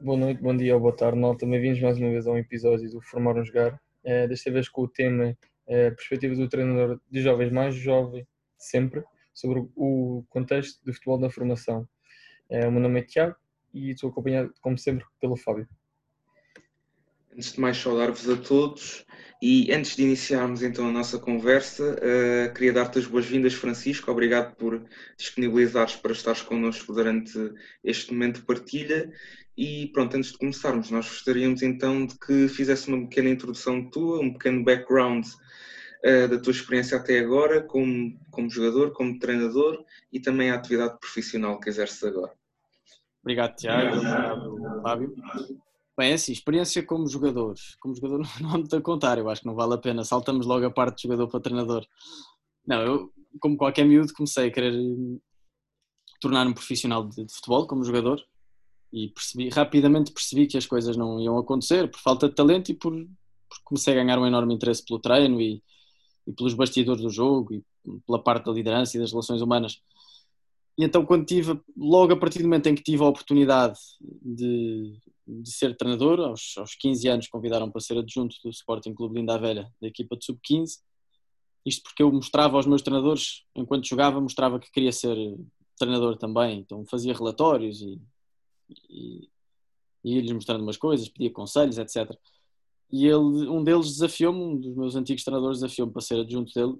boa noite, bom dia ou boa tarde, malta. Bem-vindos mais uma vez a um episódio do Formar um Jogar. É, desta vez com o tema é, Perspectiva do treinador de jovens mais jovem sempre, sobre o contexto do futebol da formação. É, o meu nome é Tiago e estou acompanhado, como sempre, pelo Fábio. Antes de mais, saudar-vos a todos e antes de iniciarmos então a nossa conversa, uh, queria dar-te as boas-vindas, Francisco. Obrigado por disponibilizares para estares connosco durante este momento de partilha. E pronto, antes de começarmos, nós gostaríamos então de que fizesse uma pequena introdução tua, um pequeno background uh, da tua experiência até agora, como, como jogador, como treinador e também a atividade profissional que exerces agora. Obrigado, Tiago. Obrigado, Fábio. Bem, é assim, experiência como jogador. Como jogador não há muito a contar, eu acho que não vale a pena. Saltamos logo a parte de jogador para treinador. Não, eu, como qualquer miúdo, comecei a querer tornar-me profissional de, de, futebol como jogador e percebi, rapidamente percebi que as coisas não iam acontecer por falta de talento e por, por comecei a ganhar um enorme interesse pelo treino e, e pelos bastidores do jogo e pela parte da liderança e das relações humanas. E então, quando tive, logo a partir do momento em que tive a oportunidade de, de ser treinador, aos, aos 15 anos convidaram para ser adjunto do Sporting Clube Linda Velha, da equipa de sub-15. Isto porque eu mostrava aos meus treinadores, enquanto jogava, mostrava que queria ser treinador também. Então fazia relatórios e, e, e ia-lhes mostrando umas coisas, pedia conselhos, etc. E ele, um deles desafiou-me, um dos meus antigos treinadores desafiou-me para ser adjunto dele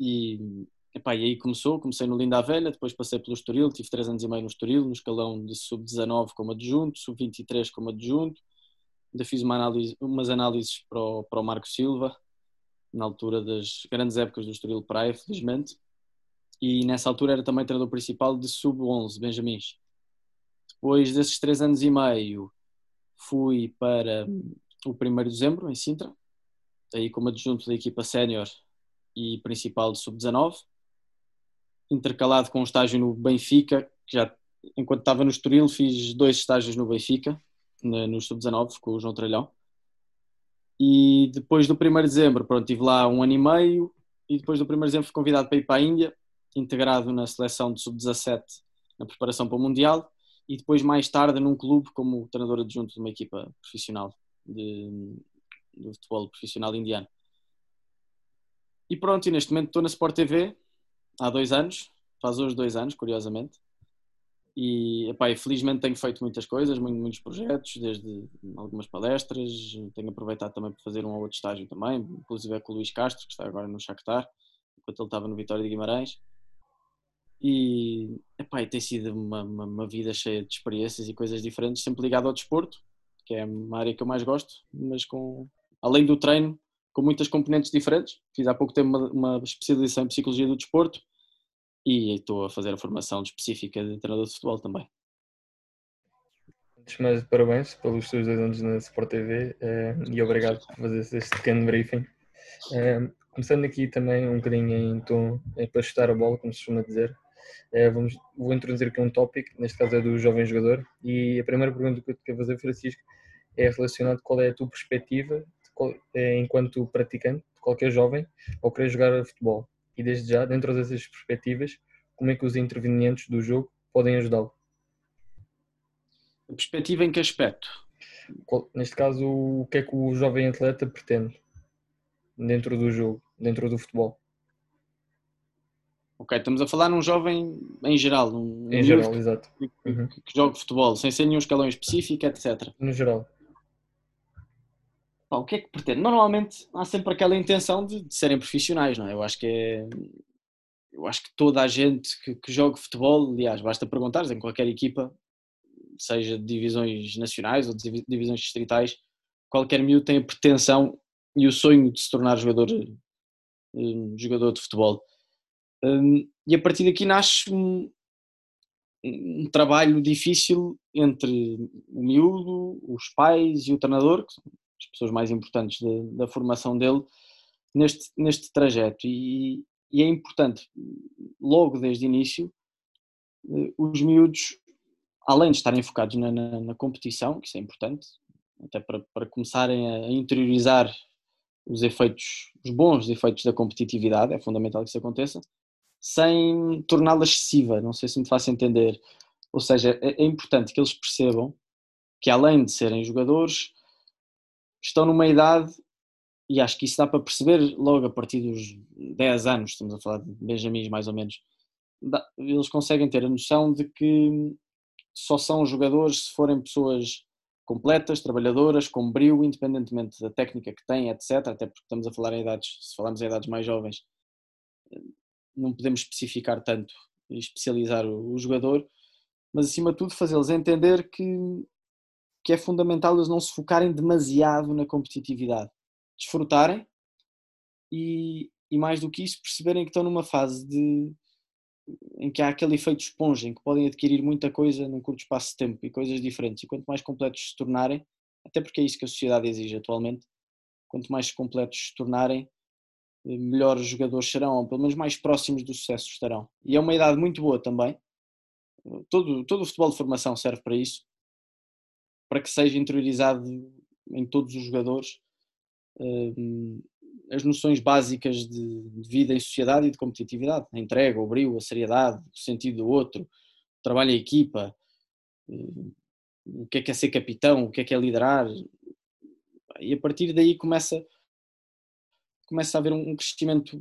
e Epá, e aí começou, comecei no Linda Velha, depois passei pelo Estoril, tive 3 anos e meio no Estoril, no escalão de sub-19 como adjunto, sub-23 como adjunto, ainda fiz uma análise, umas análises para o, para o Marco Silva, na altura das grandes épocas do Estoril Praia, felizmente, e nessa altura era também treinador principal de sub-11, Benjamins. Depois desses 3 anos e meio, fui para o 1 de dezembro, em Sintra, aí como adjunto da equipa sénior e principal de sub-19 intercalado com um estágio no Benfica, que já enquanto estava no Estoril fiz dois estágios no Benfica, no Sub-19, com o João Tralhão. E depois do 1 de dezembro, pronto, estive lá um ano e meio, e depois do 1 de dezembro fui convidado para ir para a Índia, integrado na seleção de Sub-17 na preparação para o Mundial, e depois mais tarde num clube como treinador adjunto de uma equipa profissional de, de futebol profissional indiano. E pronto, e neste momento estou na Sport TV, há dois anos, faz hoje dois anos, curiosamente. E, epá, felizmente tenho feito muitas coisas, muitos projetos, desde algumas palestras, tenho aproveitado também para fazer um ou outro estágio também, inclusive é com o Luís Castro, que está agora no Shakhtar, enquanto ele estava no Vitória de Guimarães. E, epá, tem sido uma, uma, uma, vida cheia de experiências e coisas diferentes, sempre ligado ao desporto, que é uma área que eu mais gosto, mas com, além do treino, com muitas componentes diferentes. Fiz há pouco tempo uma, uma especialização em Psicologia do Desporto e estou a fazer a formação específica de treinador de futebol também. Antes mais, parabéns pelos teus dois anos na Sport TV eh, e obrigado por fazer este pequeno briefing. Eh, começando aqui também um bocadinho em tom é para chutar a bola, como se costuma dizer. Eh, vamos, vou introduzir aqui um tópico, neste caso é do jovem jogador, e a primeira pergunta que eu te quero fazer, Francisco, é relacionada com qual é a tua perspectiva enquanto praticante qualquer jovem ou querer jogar futebol. E desde já, dentro dessas perspectivas, como é que os intervenientes do jogo podem ajudá-lo? A perspectiva em que aspecto? Neste caso, o que é que o jovem atleta pretende dentro do jogo, dentro do futebol? Ok, estamos a falar num jovem em geral, num em geral, exato. Que, uhum. que joga futebol, sem ser nenhum escalão específico, etc. No geral. Pá, o que é que pretende? Normalmente há sempre aquela intenção de, de, serem profissionais, não é? Eu acho que é. Eu acho que toda a gente que, que joga futebol, aliás, basta perguntar em qualquer equipa, seja de divisões nacionais ou de divisões distritais, qualquer miúdo tem a pretensão e o sonho de se tornar jogador, um, jogador de futebol. Um, e a partir daqui nasce um, um, trabalho difícil entre o miúdo, os pais e o treinador, que as pessoas mais importantes de, da formação dele neste, neste trajeto. E, e, é importante, logo desde o início, eh, os miúdos, além de estarem focados na, na, na competição, que isso é importante, até para, para começarem a interiorizar os efeitos, os bons efeitos da competitividade, é fundamental que isso aconteça, sem torná-la excessiva, não sei se me faço entender. Ou seja, é, é importante que eles percebam que além de serem jogadores, estão numa idade, e acho que isso dá para perceber logo a partir dos 10 anos, estamos a falar de Benjamins mais ou menos, eles conseguem ter a noção de que só são jogadores se forem pessoas completas, trabalhadoras, com brilho, independentemente da técnica que têm, etc. Até porque estamos a falar em idades, se falarmos em idades mais jovens, não podemos especificar tanto e especializar o, o, jogador, mas acima de tudo fazê-los entender que, que é fundamental eles não se focarem demasiado na competitividade, desfrutarem e, e mais do que isso perceberem que estão numa fase de em que há aquele efeito esponja, em que podem adquirir muita coisa num curto espaço de tempo e coisas diferentes. E quanto mais completos se tornarem, até porque é isso que a sociedade exige atualmente, quanto mais completos se tornarem, eh, melhores jogadores serão, ou pelo menos mais próximos do sucesso estarão. E é uma idade muito boa também. Todo, todo o futebol de formação serve para isso, para que seja interiorizado em todos os jogadores eh, as noções básicas de, de, vida em sociedade e de competitividade, a entrega, o brilho, a seriedade, o sentido do outro, o trabalho em equipa, eh, o que é que é ser capitão, o que é que é liderar, e a partir daí começa, começa a haver um crescimento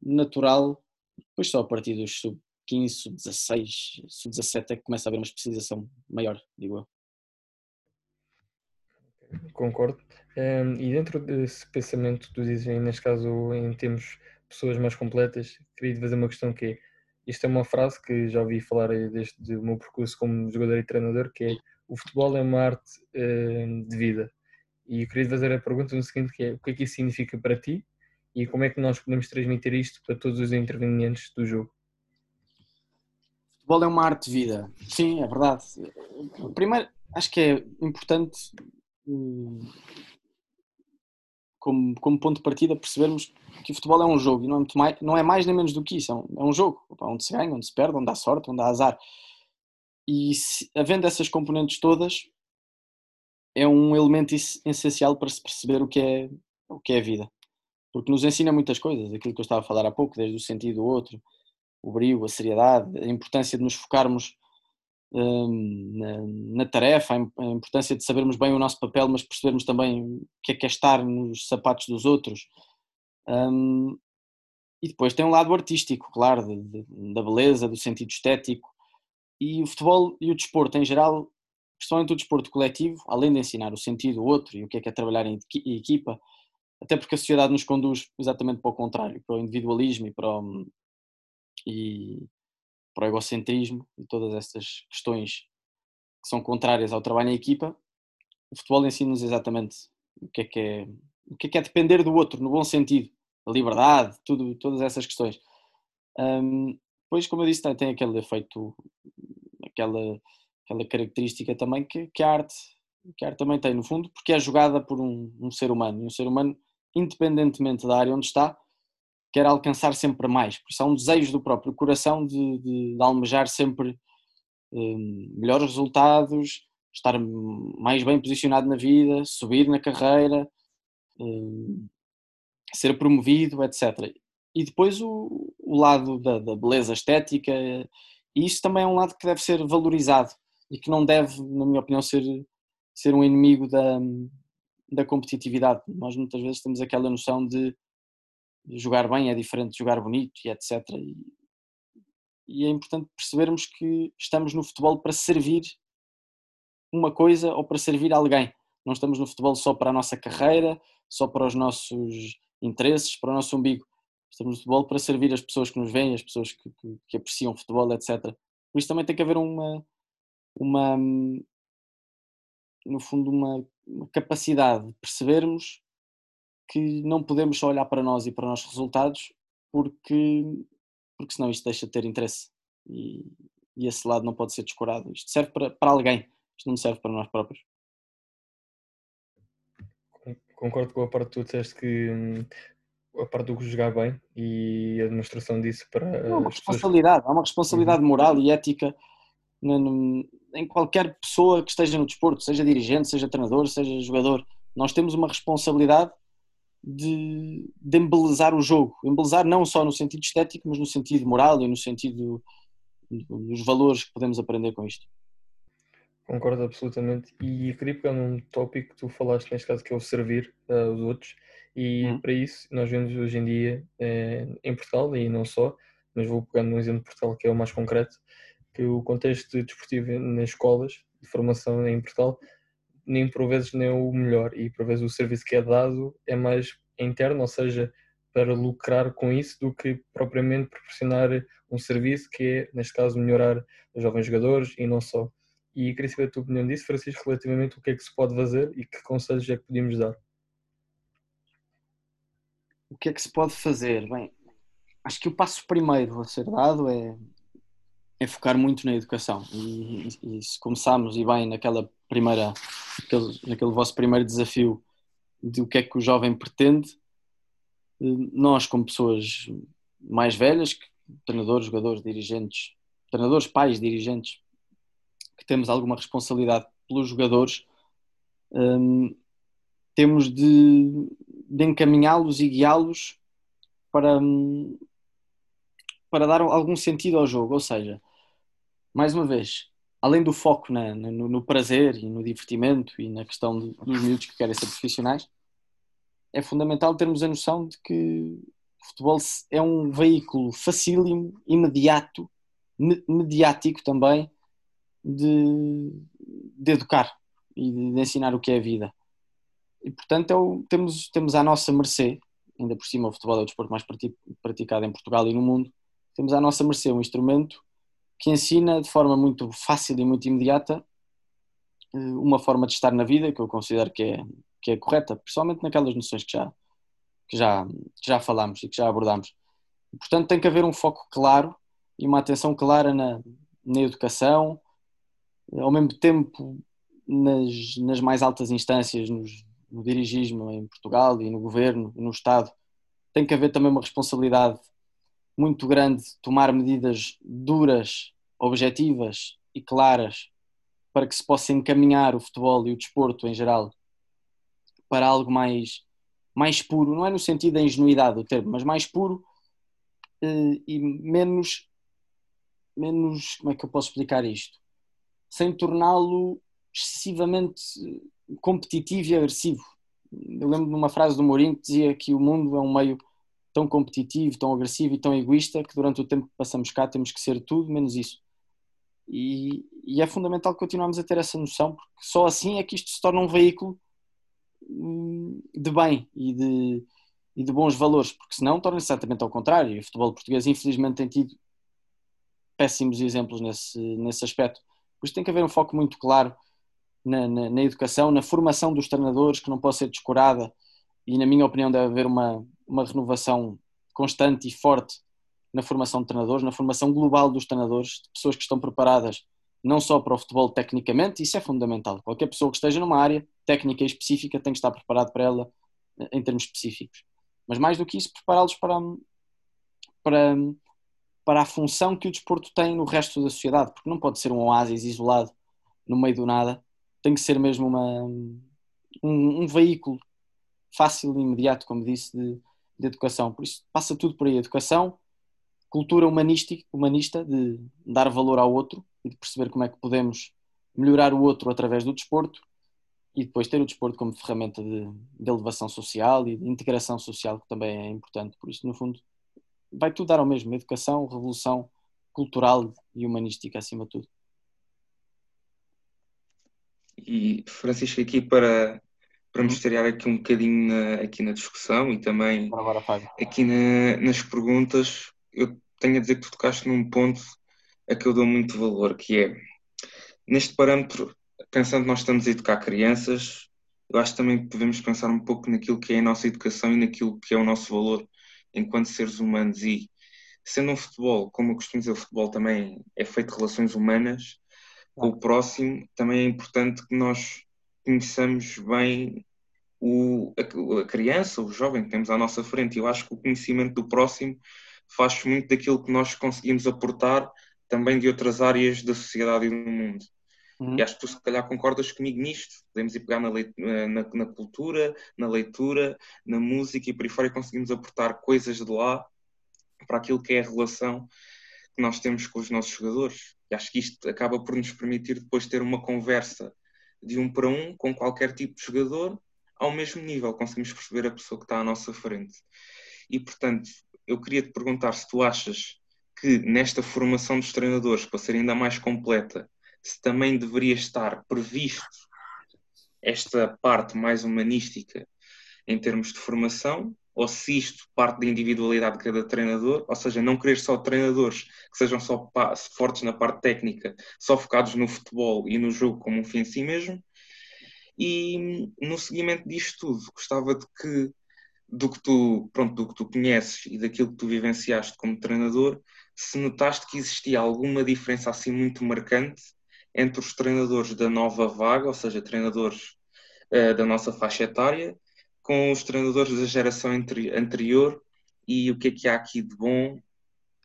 natural, depois só a partir dos sub-15, sub-16, sub-17 é que começa a haver uma especialização maior, digo eu. Concordo. Um, e dentro desse pensamento que tu dizes, neste caso, em termos pessoas mais completas, queria te fazer uma questão que é, isto é uma frase que já ouvi falar desde o meu percurso como jogador e treinador, que é o futebol é uma arte de vida. E eu queria te fazer a pergunta no seguinte, que é o que é que isso significa para ti e como é que nós podemos transmitir isto para todos os intervenientes do jogo? Futebol é uma arte de vida. Sim, é verdade. Primeiro, acho que é importante como, como ponto de partida percebermos que o futebol é um jogo e não é, mais, não é mais nem menos do que isso, é um, é um jogo onde se ganha, onde se perde, onde há sorte, onde há azar. E se, havendo essas componentes todas, é um elemento essencial para se perceber o que é o que é a vida. Porque nos ensina muitas coisas, aquilo que eu estava a falar há pouco, desde o sentido do outro, o brilho, a seriedade, a importância de nos focarmos na, na, tarefa, a importância de sabermos bem o nosso papel, mas percebermos também o que é que é estar nos sapatos dos outros. Um, e depois tem um lado artístico, claro, de, de, da beleza, do sentido estético. E o futebol e o desporto em geral, principalmente o desporto coletivo, além de ensinar o sentido do outro e o que é que é trabalhar em equipa, até porque a sociedade nos conduz exatamente para o contrário, para o individualismo e para o, e, para o egocentrismo e todas estas questões que são contrárias ao trabalho em equipa, o futebol ensina-nos exatamente o que é que é, o que é que é depender do outro, no bom sentido, a liberdade, tudo, todas essas questões. Um, pois, como eu disse, tem, tem aquele efeito, aquela, aquela característica também que, que, a arte, que a arte também tem, no fundo, porque é jogada por um, um ser humano, e um ser humano, independentemente da área onde está, quer alcançar sempre mais, por isso há um do próprio coração de, de, de almejar sempre um, melhores resultados, estar mais bem posicionado na vida, subir na carreira, um, ser promovido, etc. E depois o, o lado da, da, beleza estética, e isso também é um lado que deve ser valorizado e que não deve, na minha opinião, ser, ser um inimigo da, da competitividade. Nós muitas vezes temos aquela noção de jogar bem é diferente de jogar bonito e etc. E, e é importante percebermos que estamos no futebol para servir uma coisa ou para servir alguém. Não estamos no futebol só para a nossa carreira, só para os nossos interesses, para o nosso umbigo. Estamos no futebol para servir as pessoas que nos veem, as pessoas que, que, que apreciam o futebol, etc. Por isso também tem que haver uma, uma no fundo, uma, uma capacidade de percebermos que não podemos só olhar para nós e para os nossos resultados, porque, porque senão isto deixa de ter interesse e, e esse lado não pode ser descurado. Isto serve para, para alguém, isto não serve para nós próprios. Concordo com a parte que tu disseste que hum, a parte do jogar bem e a demonstração disso para. É uma responsabilidade, pessoas... há uma responsabilidade moral e ética em qualquer pessoa que esteja no desporto, seja dirigente, seja treinador, seja jogador. Nós temos uma responsabilidade de, de embelezar o jogo. Embelezar não só no sentido estético, mas no sentido moral e no sentido dos valores que podemos aprender com isto. Concordo absolutamente. E queria pegar num tópico que tu falaste, neste caso, que é o servir uh, os outros. E hum. para isso, nós vemos hoje em dia eh, em Portugal, e não só, mas vou pegar num exemplo de Portugal que é o mais concreto, que o contexto desportivo nas escolas de formação em Portugal nem por vezes nem o melhor e por vezes o serviço que é dado é mais interno, ou seja, para lucrar com isso do que propriamente proporcionar um serviço que é, neste caso, melhorar os jovens jogadores e não só. E queria saber a tua opinião disso, Francisco, relativamente o que é que se pode fazer e que conselhos é que podíamos dar. O que é que se pode fazer? Bem, acho que o passo primeiro a ser dado é, é focar muito na educação. E, e, e se começarmos e bem naquela primeira, naquele, naquele vosso primeiro desafio de o que é que o jovem pretende, eh, nós como pessoas mais velhas, treinadores, jogadores, dirigentes, treinadores, pais, dirigentes, que temos alguma responsabilidade pelos jogadores, um, temos de, de encaminhá-los e guiá-los para, hum, para dar algum sentido ao jogo. Ou seja, mais uma vez, além do foco na, no, no, prazer e no divertimento e na questão de, dos miúdos que querem ser profissionais, é fundamental termos a noção de que o futebol é um veículo facílimo, imediato, mediático também, de, de educar e de, ensinar o que é a vida. E portanto é o, temos, temos à nossa mercê, ainda por cima o futebol é o desporto mais praticado em Portugal e no mundo, temos à nossa mercê um instrumento que ensina de forma muito fácil e muito imediata eh, uma forma de estar na vida que eu considero que é, que é correta, principalmente naquelas noções que já, que já, que já falámos e que já abordámos. Portanto, tem que haver um foco claro e uma atenção clara na, na educação, ao mesmo tempo nas, nas mais altas instâncias, nos, no dirigismo em Portugal e no governo no Estado, tem que haver também uma responsabilidade muito grande de tomar medidas duras, objetivas e claras para que se possa encaminhar o futebol e o desporto em geral para algo mais, mais puro, não é no sentido da ingenuidade do termo, mas mais puro eh, e menos, menos, como é que eu posso explicar isto? Sem torná-lo excessivamente competitivo e agressivo. Eu lembro de uma frase do Mourinho que dizia que o mundo é um meio tão competitivo, tão agressivo e tão egoísta que durante o tempo que passamos cá temos que ser tudo menos isso. E, e é fundamental continuarmos a ter essa noção, porque só assim é que isto se torna um veículo hum, de bem e de, e de bons valores, porque senão torna-se exatamente ao contrário. E o futebol português, infelizmente, tem tido péssimos exemplos nesse, nesse aspecto. Por isso tem que haver um foco muito claro na, na, na educação, na formação dos treinadores, que não pode ser descurada, e na minha opinião deve haver uma, uma renovação constante e forte na formação de treinadores, na formação global dos treinadores, de pessoas que estão preparadas não só para o futebol tecnicamente, isso é fundamental. Qualquer pessoa que esteja numa área técnica específica tem que estar preparado para ela eh, em termos específicos. Mas mais do que isso, prepará-los para, para, para a função que o desporto tem no resto da sociedade, porque não pode ser um oásis isolado no meio do nada, tem que ser mesmo uma, um, um veículo fácil e imediato, como disse, de, de educação. Por isso passa tudo por aí, educação, cultura humanística, humanista, de dar valor ao outro e de perceber como é que podemos melhorar o outro através do desporto e depois ter o desporto como ferramenta de, de elevação social e de integração social, que também é importante. Por isso, no fundo, vai tudo dar ao mesmo, educação, revolução cultural e humanística acima de tudo. E Francisco, aqui para para nos estrear aqui um bocadinho na, aqui na discussão e também Agora, aqui na, nas perguntas, eu tenho a dizer que tu tocaste num ponto a que eu dou muito valor, que é neste parâmetro, pensando que nós estamos a educar crianças, eu acho que também podemos pensar um pouco naquilo que é a nossa educação e naquilo que é o nosso valor enquanto seres humanos. E sendo um futebol, como eu costumo dizer, o futebol também é feito de relações humanas com o próximo, também é importante que nós conheçamos bem o, a, a, criança, o jovem que temos à nossa frente. Eu acho que o conhecimento do próximo faz muito daquilo que nós conseguimos aportar também de outras áreas da sociedade e do mundo. Uhum. E acho que tu, se calhar, concordas comigo nisto. Podemos ir pegar na, na, na, cultura, na leitura, na música e por aí fora e conseguimos aportar coisas de lá para aquilo que é a relação que nós temos com os nossos jogadores. E acho que isto acaba por nos permitir depois ter uma conversa de um para um com qualquer tipo de jogador ao mesmo nível, conseguimos perceber a pessoa que está à nossa frente. E portanto, eu queria te perguntar se tu achas que nesta formação dos treinadores, para ser ainda mais completa, se também deveria estar previsto esta parte mais humanística em termos de formação, ou se isto parte da individualidade de cada treinador, ou seja, não querer só treinadores que sejam só fortes na parte técnica, só focados no futebol e no jogo como um fim em si mesmo. E no seguimento disto tudo, gostava de que do que tu, pronto, do que tu conheces e daquilo que tu vivenciaste como treinador, se notaste que existia alguma diferença assim muito marcante entre os treinadores da nova vaga, ou seja, treinadores uh, da nossa faixa etária, com os treinadores da geração anterior e o que é que há aqui de bom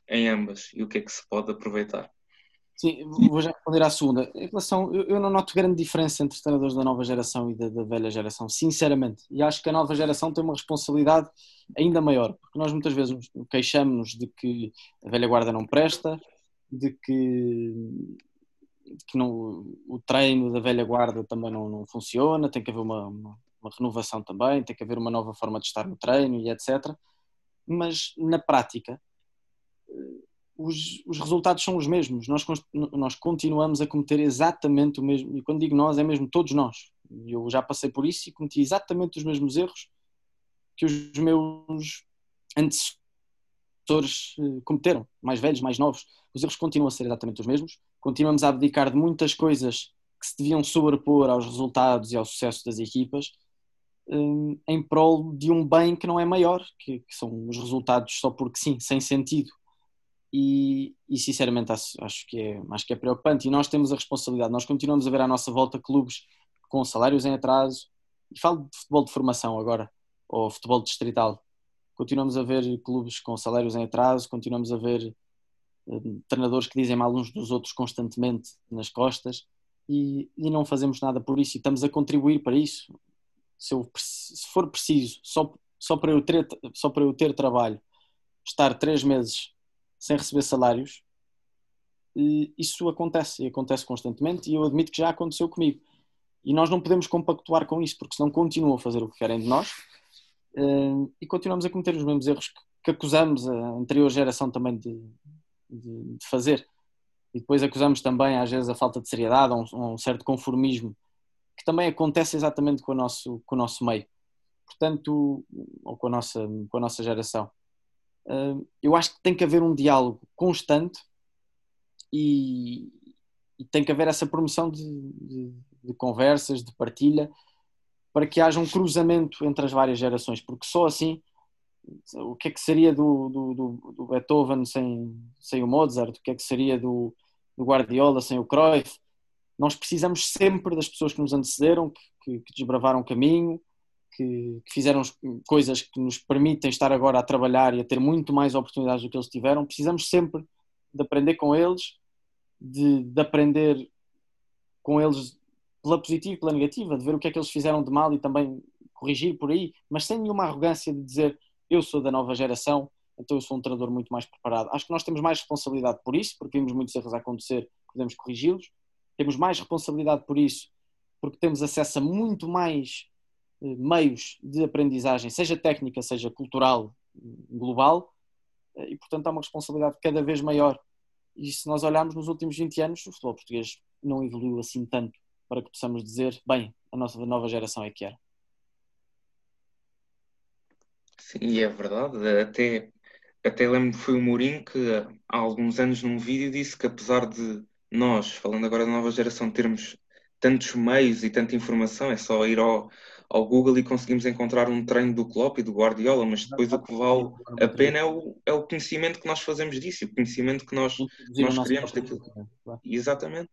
em ambas e o que é que se pode aproveitar. Sim, vou já responder à segunda. Em relação, eu, não noto grande diferença entre os treinadores da nova geração e da, da, velha geração, sinceramente. E acho que a nova geração tem uma responsabilidade ainda maior, porque nós muitas vezes queixamos-nos de que a velha guarda não presta, de que, de que não, o treino da velha guarda também não, não funciona, tem que haver uma, uma, uma renovação também, tem que haver uma nova forma de estar no treino e etc. Mas na prática os, os resultados são os mesmos. Nós, nós continuamos a cometer exatamente o mesmo, e quando digo nós, é mesmo todos nós. Eu já passei por isso e cometi exatamente os mesmos erros que os meus antecessores eh, cometeram, mais velhos, mais novos. Os erros continuam a ser exatamente os mesmos. Continuamos a abdicar de muitas coisas que se deviam sobrepor aos resultados e ao sucesso das equipas eh, em prol de um bem que não é maior, que, que são os resultados só porque sim, sem sentido. E, e sinceramente acho, acho, que é, acho que é preocupante. E nós temos a responsabilidade, nós continuamos a ver à nossa volta clubes com salários em atraso. E falo de futebol de formação agora, ou futebol distrital. Continuamos a ver clubes com salários em atraso, continuamos a ver um, treinadores que dizem mal uns dos outros constantemente nas costas. E, e, não fazemos nada por isso. E estamos a contribuir para isso se, eu, se for preciso só, só, para eu ter, só para eu ter trabalho estar três meses sem receber salários, isso acontece, e acontece constantemente, e eu admito que já aconteceu comigo. E nós não podemos compactuar com isso, porque senão continuam a fazer o que querem de nós eh, e continuamos a cometer os mesmos erros que acusamos a anterior geração também de, de, de fazer. E depois acusamos também, às vezes, a falta de seriedade, um, um, certo conformismo, que também acontece exatamente com o nosso, com o nosso meio. Portanto, ou com a nossa, com a nossa geração eu acho que tem que haver um diálogo constante e, e tem que haver essa promoção de, de, de, conversas, de partilha, para que haja um cruzamento entre as várias gerações, porque só assim, o que é que seria do, do, do Beethoven sem, sem o Mozart, o que é que seria do, do Guardiola sem o Cruyff? Nós precisamos sempre das pessoas que nos antecederam, que, que, desbravaram o caminho, que, que, fizeram coisas que nos permitem estar agora a trabalhar e a ter muito mais oportunidades do que eles tiveram, precisamos sempre de aprender com eles, de, de aprender com eles pela positiva e pela negativa, de ver o que é que eles fizeram de mal e também corrigir por aí, mas sem nenhuma arrogância de dizer eu sou da nova geração, então eu sou um treinador muito mais preparado. Acho que nós temos mais responsabilidade por isso, porque vimos muitos erros a acontecer, podemos corrigi-los. Temos mais responsabilidade por isso, porque temos acesso a muito mais eh, meios de aprendizagem, seja técnica, seja cultural, global, eh, e portanto há uma responsabilidade cada vez maior. E se nós olharmos nos últimos 20 anos, o futebol português não evoluiu assim tanto para que possamos dizer, bem, a nossa nova geração é que era. Sim, é verdade. Até, até lembro que foi o Mourinho que há alguns anos num vídeo disse que apesar de nós, falando agora da nova geração, termos tantos meios e tanta informação, é só ir ao, ao Google e conseguimos encontrar um treino do Klopp e do Guardiola, mas depois o que vale a pena é o, é o conhecimento que nós fazemos disso, o conhecimento que nós, nós criamos daquilo. Exatamente.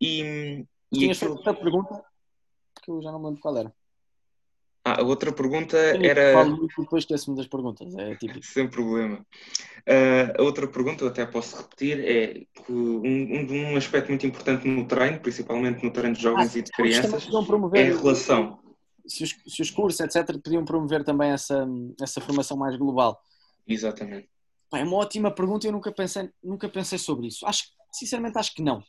E, e Tinha aquilo... outra pergunta que eu já não me lembro qual era. Ah, a outra pergunta era. depois esqueço-me das perguntas, é típico. Sem problema. Uh, a outra pergunta, eu até posso repetir, é um, um aspecto muito importante no treino, principalmente no treino de jovens ah, e de crianças, é a relação se os, se os cursos, etc., podiam promover também essa, essa formação mais global? Exatamente. é uma ótima pergunta e eu nunca pensei, nunca pensei sobre isso. Acho, Sinceramente, acho que não.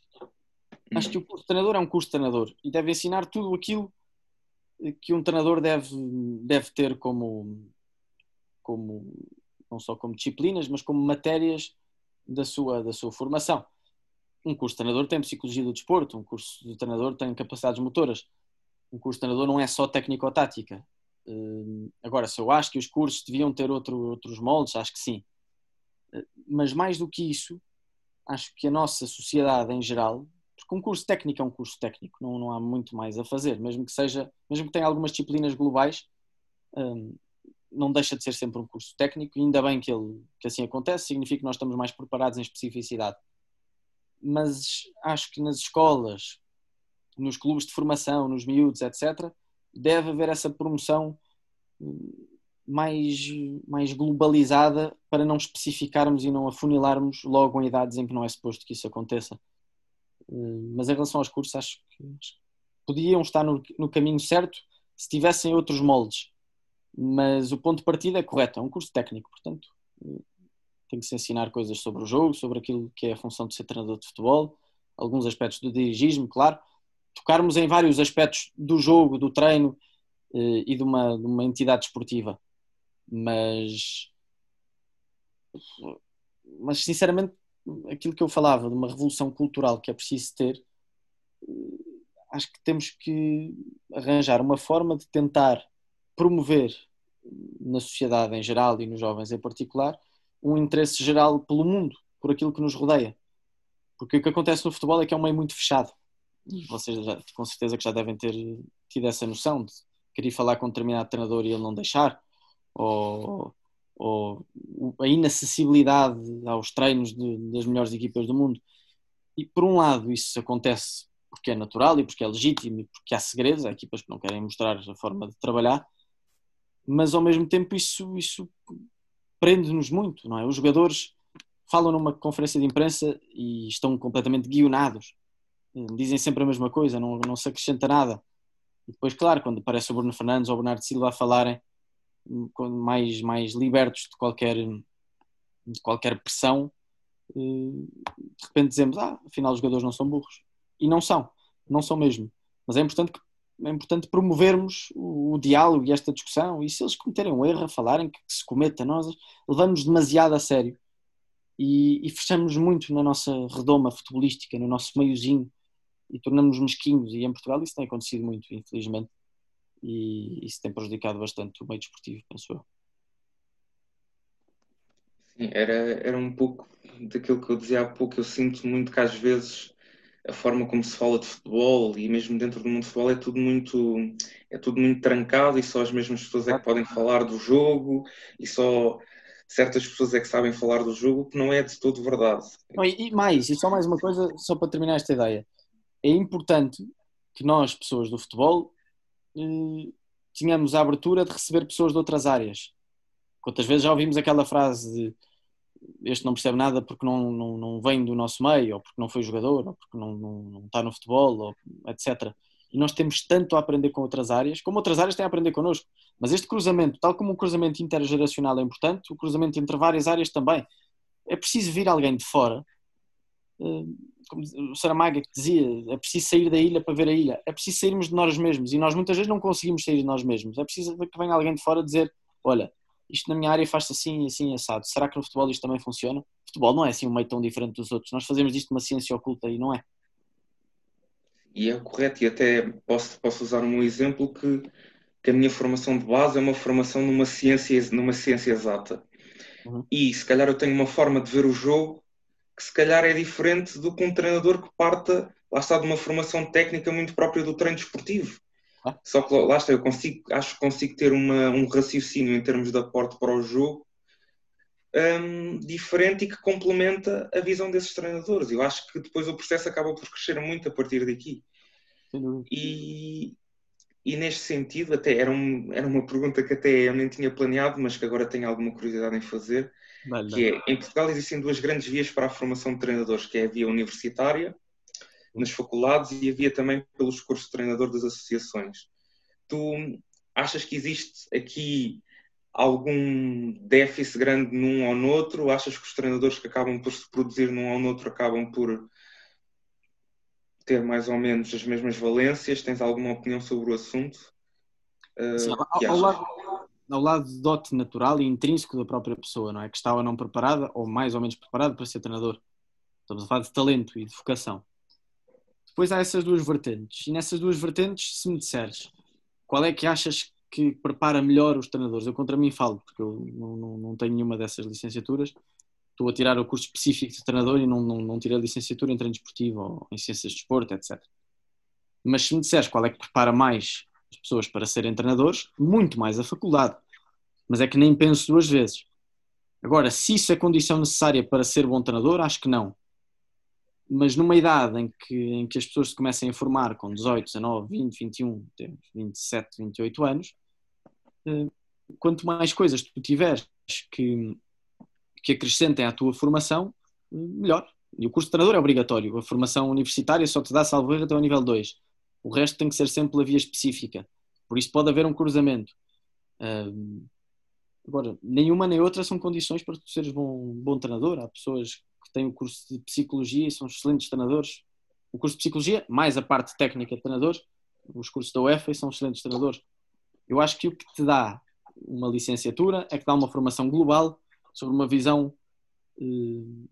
Acho que o curso de treinador é um curso de treinador e deve ensinar tudo aquilo que um treinador deve, deve ter como, como, não só como disciplinas, mas como matérias da sua, da sua formação. Um curso de treinador tem psicologia do desporto, um curso de treinador tem capacidades motoras, um curso de treinador não é só técnico-tática. Hum, agora, se eu acho que os cursos deviam ter outro, outros moldes, acho que sim. Mas mais do que isso, acho que a nossa sociedade em geral, porque um curso técnico é um curso técnico, não, não há muito mais a fazer, mesmo que seja, mesmo que tenha algumas disciplinas globais, hum, não deixa de ser sempre um curso técnico, ainda bem que, ele, que assim acontece, significa que nós estamos mais preparados em especificidade. Mas acho que nas escolas, nos clubes de formação, nos miúdos, etc., deve haver essa promoção hum, mais, mais globalizada para não especificarmos e não afunilarmos logo em idades em que não é suposto que isso aconteça. Hum, mas em relação aos cursos, acho que podiam estar no, no caminho certo se tivessem outros moldes. Mas o ponto de partida é correto, é um curso técnico, portanto tem que se ensinar coisas sobre o jogo, sobre aquilo que é a função de ser treinador de futebol, alguns aspectos do dirigismo, claro, tocarmos em vários aspectos do jogo, do treino eh, e de uma, de uma entidade esportiva, mas mas sinceramente aquilo que eu falava de uma revolução cultural que é preciso ter eh, acho que temos que arranjar uma forma de tentar promover na sociedade em geral e nos jovens em particular um interesse geral pelo mundo, por aquilo que nos rodeia. Porque o que acontece no futebol é que é um meio muito fechado. Vocês já, com certeza que já devem ter tido essa noção de querer falar com um determinado treinador e ele não deixar, ou, ou a inacessibilidade aos treinos de, das melhores equipas do mundo. E por um lado isso acontece porque é natural e porque é legítimo e porque há segredos, há equipas que não querem mostrar a forma de trabalhar, mas ao mesmo tempo isso, isso prende-nos muito, não é? Os jogadores falam numa conferência de imprensa e estão completamente guionados, dizem sempre a mesma coisa, não, não se acrescenta nada. E depois, claro, quando aparece o Bruno Fernandes ou o Bernardo Silva a falarem mais, mais libertos de qualquer, de qualquer pressão, eh, de repente dizemos, ah, afinal os jogadores não são burros. E não são, não são mesmo. Mas é importante que é importante promovermos o, diálogo e esta discussão. E se eles cometerem um erro a falarem que, se cometa, nós levamos demasiado a sério e, e, fechamos muito na nossa redoma futebolística, no nosso meiozinho e tornamos-nos mesquinhos. E em Portugal isso tem acontecido muito, infelizmente, e isso tem prejudicado bastante o meio desportivo, penso eu. Sim, era, era um pouco daquilo que eu dizia há pouco. Eu sinto muito que às vezes a forma como se fala de futebol e mesmo dentro do mundo de futebol é tudo muito é tudo muito trancado e só as mesmas pessoas é que podem falar do jogo e só certas pessoas é que sabem falar do jogo que não é de todo verdade. E mais, e só mais uma coisa, só para terminar esta ideia. É importante que nós, pessoas do futebol, tenhamos a abertura de receber pessoas de outras áreas. Quantas vezes já ouvimos aquela frase de este não percebe nada porque não, não, não vem do nosso meio, ou porque não foi jogador, ou porque não, não, não está no futebol, ou etc. E nós temos tanto a aprender com outras áreas, como outras áreas têm a aprender connosco. Mas este cruzamento, tal como o cruzamento intergeracional é importante, o cruzamento entre várias áreas também. É preciso vir alguém de fora, como o Saramaga que dizia, é preciso sair da ilha para ver a ilha. É preciso sairmos de nós mesmos e nós muitas vezes não conseguimos sair de nós mesmos. É preciso que venha alguém de fora dizer: Olha, isto na minha área faz-se assim, assim, assado. Será que no futebol isto também funciona? O futebol não é assim um meio tão diferente dos outros. Nós fazemos disto uma ciência oculta e não é. E é correto, e até posso, posso usar um exemplo que, que a minha formação de base é uma formação numa ciência, numa ciência exata. Uhum. E se calhar eu tenho uma forma de ver o jogo que se calhar é diferente do que um treinador que parta, lá está, de uma formação técnica muito própria do treino desportivo. Só que lá está, eu consigo, acho que consigo ter uma, um raciocínio em termos de aporte para o jogo um, diferente e que complementa a visão desses treinadores. Eu acho que depois o processo acaba por crescer muito a partir daqui. E, e neste sentido, até era, um, era uma pergunta que até eu nem tinha planeado, mas que agora tenho alguma curiosidade em fazer, que é, em Portugal existem duas grandes vias para a formação de treinadores, que é a via universitária nas faculdades e havia também pelos cursos de treinador das associações. Tu achas que existe aqui algum déficit grande num ou noutro? Achas que os treinadores que acabam por se produzir num ou noutro acabam por ter mais ou menos as mesmas valências? Tens alguma opinião sobre o assunto? Uh, Sim, ao, ao, lado, ao lado de dote natural e intrínseco da própria pessoa, não é? Que está ou não preparada, ou mais ou menos preparada para ser treinador. Estamos a falar de talento e de vocação. Depois há essas duas vertentes. E nessas duas vertentes, se me disseres qual é que achas que prepara melhor os treinadores, eu contra mim falo, porque eu não, não, não tenho nenhuma dessas licenciaturas. Estou a tirar o curso específico de treinador e não, não, não tirei a licenciatura em treino desportivo ou em ciências de desporto, etc. Mas se me disseres qual é que prepara mais as pessoas para serem treinadores, muito mais a faculdade. Mas é que nem penso duas vezes. Agora, se isso é condição necessária para ser bom treinador, acho que não. Mas numa idade em que, em que as pessoas se comecem a formar com 18, 19, 20, 21, 27, 28 anos, eh, quanto mais coisas tu tiveres que, que acrescentem à tua formação, melhor. E o curso de treinador é obrigatório. A formação universitária só te dá salvo erro até o nível 2. O resto tem que ser sempre pela via específica. Por isso pode haver um cruzamento. agora, nenhuma nem outra são condições para tu seres bom, bom treinador. Há pessoas que têm o curso de psicologia e são excelentes treinadores. O curso de psicologia, mais a parte técnica de treinadores, os cursos da UEFA são excelentes treinadores. Eu acho que o que te dá uma licenciatura é que dá uma formação global sobre uma visão eh,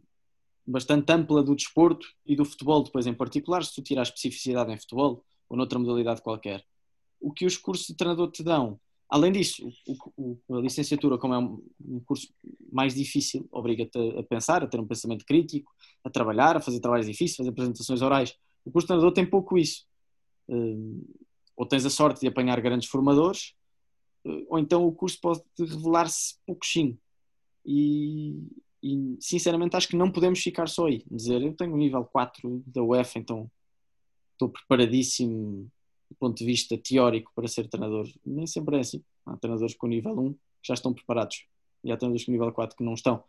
bastante ampla do desporto e do futebol depois em particular, se tu tirar a especificidade em futebol, ou noutra modalidade qualquer. O que os cursos de treinador te dão, além disso, o, o, a licenciatura, como é um, um curso mais difícil, obriga-te a, a, pensar, a ter um pensamento crítico, a trabalhar, a fazer trabalhos difíceis, fazer apresentações orais. O curso de treinador tem pouco isso. Uh, ou tens a sorte de apanhar grandes formadores, uh, ou então o curso pode revelar-se pouquinho. E, e sinceramente acho que não podemos ficar só aí. Dizer, eu tenho o nível 4 da UEFA, então estou preparadíssimo do ponto de vista teórico para ser treinador. Nem sempre é assim. Há treinadores com nível 1 que já estão preparados e há treinadores com nível 4 que não estão.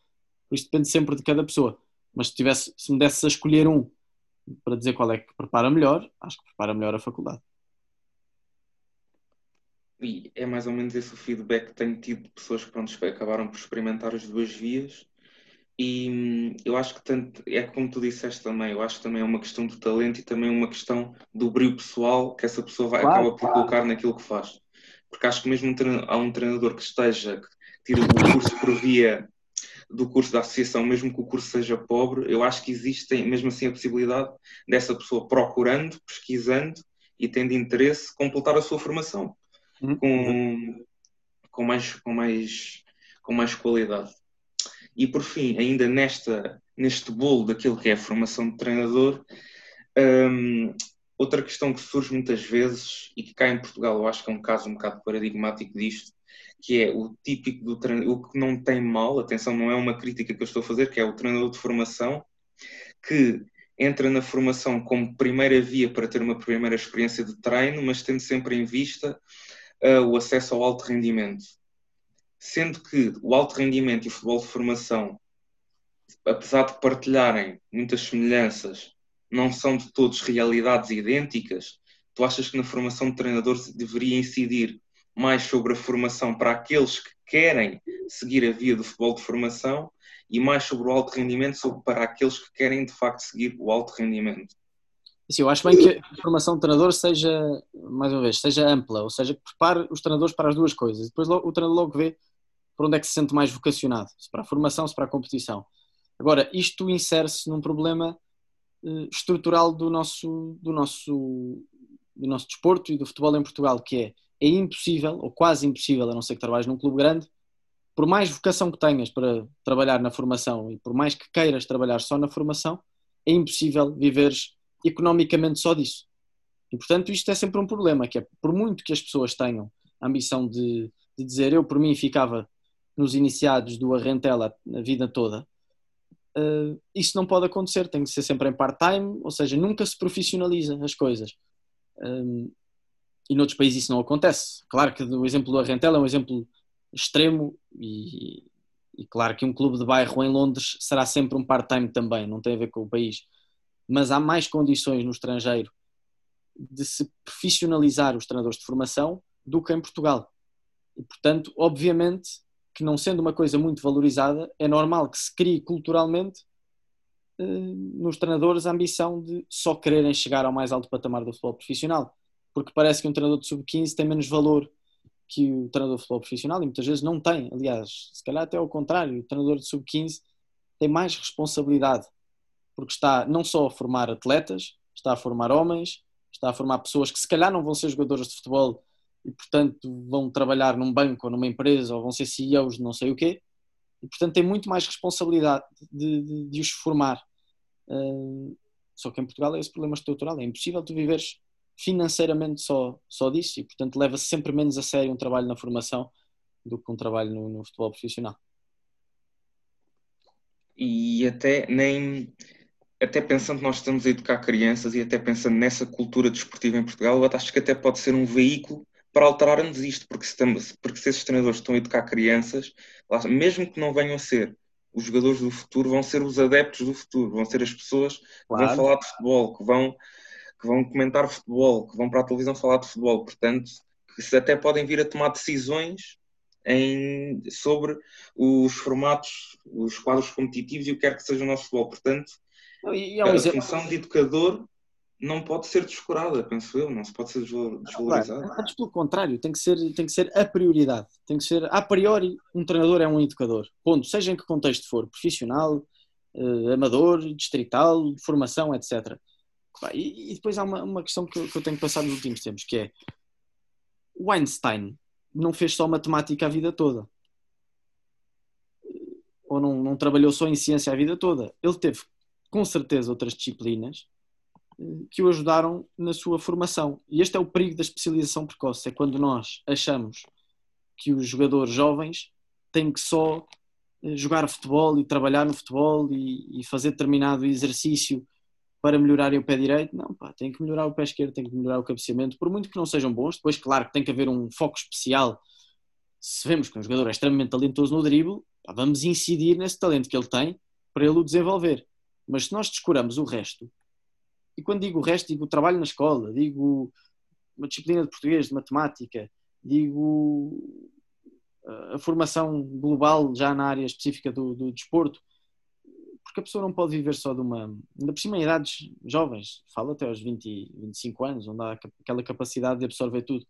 Por isso depende sempre de cada pessoa. Mas se, tivesse, se me desse a escolher um para dizer qual é que prepara melhor, acho que prepara melhor a faculdade. E é mais ou menos esse o feedback que tenho tido de pessoas que pronto, acabaram por experimentar as duas vias e hum, eu acho que tanto, é como tu disseste também, eu acho que também é uma questão do talento e também uma questão do brilho pessoal que essa pessoa vai, claro, acaba por colocar naquilo que faz. Porque acho que mesmo há um treinador que esteja, que tira o curso por via do curso da associação, mesmo que o curso seja pobre, eu acho que existe mesmo assim a possibilidade dessa pessoa procurando, pesquisando e tendo interesse, completar a sua formação uhum. com, com, mais, com, mais, com mais qualidade. E por fim, ainda nesta, neste bolo daquilo que é a formação de treinador, um, outra questão que surge muitas vezes e que cá em Portugal eu acho que é um caso um bocado paradigmático disto, que é o típico do treinador, o que não tem mal, atenção, não é uma crítica que eu estou a fazer, que é o treinador de formação, que entra na formação como primeira via para ter uma primeira experiência de treino, mas tendo sempre em vista uh, o acesso ao alto rendimento sendo que o alto rendimento e o futebol de formação, apesar de partilharem muitas semelhanças, não são de todos realidades idênticas, tu achas que na formação de treinadores deveria incidir mais sobre a formação para aqueles que querem seguir a via do futebol de formação e mais sobre o alto rendimento para aqueles que querem de facto seguir o alto rendimento? Sim, eu acho bem que a formação de treinador seja, mais uma vez, seja ampla, ou seja, que prepare os treinadores para as duas coisas. Depois o treinador logo vê por onde é que se sente mais vocacionado, se para a formação, se para a competição. Agora, isto insere-se num problema uh, estrutural do nosso, do, nosso, do nosso desporto e do futebol em Portugal, que é, é impossível, ou quase impossível, a não ser que trabalhes num clube grande, por mais vocação que tenhas para trabalhar na formação e por mais que queiras trabalhar só na formação, é impossível viveres economicamente só disso. E, portanto, isto é sempre um problema, que é, por muito que as pessoas tenham a ambição de, de dizer eu por mim ficava nos iniciados do Arrentela a vida toda, uh, isso não pode acontecer, tem que ser sempre em part-time, ou seja, nunca se profissionaliza as coisas. Um, e noutros países isso não acontece. Claro que o exemplo do Arrentela é um exemplo extremo e, e claro que um clube de bairro em Londres será sempre um part-time também, não tem a ver com o país. Mas há mais condições no estrangeiro de se profissionalizar os treinadores de formação do que em Portugal. E, portanto, obviamente, que não sendo uma coisa muito valorizada, é normal que se crie culturalmente nos treinadores a ambição de só quererem chegar ao mais alto patamar do futebol profissional, porque parece que um treinador de sub-15 tem menos valor que o treinador de futebol profissional e muitas vezes não tem. Aliás, se calhar até ao contrário, o treinador de sub-15 tem mais responsabilidade, porque está não só a formar atletas, está a formar homens, está a formar pessoas que se calhar não vão ser jogadores de futebol e portanto vão trabalhar num banco ou numa empresa ou vão ser CEOs de não sei o quê e portanto tem muito mais responsabilidade de, de, de os formar. Uh, só que em Portugal é esse problema estrutural, é impossível tu viveres financeiramente só, só disso e portanto leva -se sempre menos a sério um trabalho na formação do que um trabalho no, no futebol profissional. E até nem até pensando que nós estamos a educar crianças e até pensando nessa cultura desportiva em Portugal, eu acho que até pode ser um veículo para alterarmos isto, porque se, estamos, porque se esses treinadores estão a educar crianças, mesmo que não venham a ser os jogadores do futuro, vão ser os adeptos do futuro, vão ser as pessoas claro. que vão falar de futebol, que vão, que vão comentar futebol, que vão para a televisão falar de futebol, portanto, que até podem vir a tomar decisões em, sobre os formatos, os quadros competitivos e o que quer que seja o nosso futebol. Portanto, e, e a função de educador não pode ser descurada, penso eu, não se pode ser desvalorizada. Claro, antes pelo contrário, tem que, ser, tem que ser a prioridade, tem que ser a priori um treinador é um educador, ponto, seja em que contexto for, profissional, eh, amador, distrital, formação, etc. E, e depois há uma, uma questão que eu, que eu tenho passado nos últimos tempos, que é o Einstein não fez só matemática a vida toda. Ou não, não trabalhou só em ciência a vida toda. Ele teve com certeza outras disciplinas que o ajudaram na sua formação. E este é o perigo da especialização precoce, é quando nós achamos que os jogadores jovens têm que só eh, jogar futebol e trabalhar no futebol e, e fazer determinado exercício para melhorarem o pé direito. Não, pá, tem que melhorar o pé esquerdo, tem que melhorar o cabeceamento, por muito que não sejam bons. Depois, claro que tem que haver um foco especial. Se vemos que um jogador é extremamente talentoso no drible, pá, vamos incidir nesse talento que ele tem para ele o desenvolver. Mas se nós descuramos o resto, e quando digo o resto, digo o trabalho na escola, digo uma disciplina de português, de matemática, digo a formação global já na área específica do, do desporto, porque a pessoa não pode viver só de uma. Ainda por cima, em idades jovens, fala até aos 20, 25 anos, onde há aquela capacidade de absorver tudo.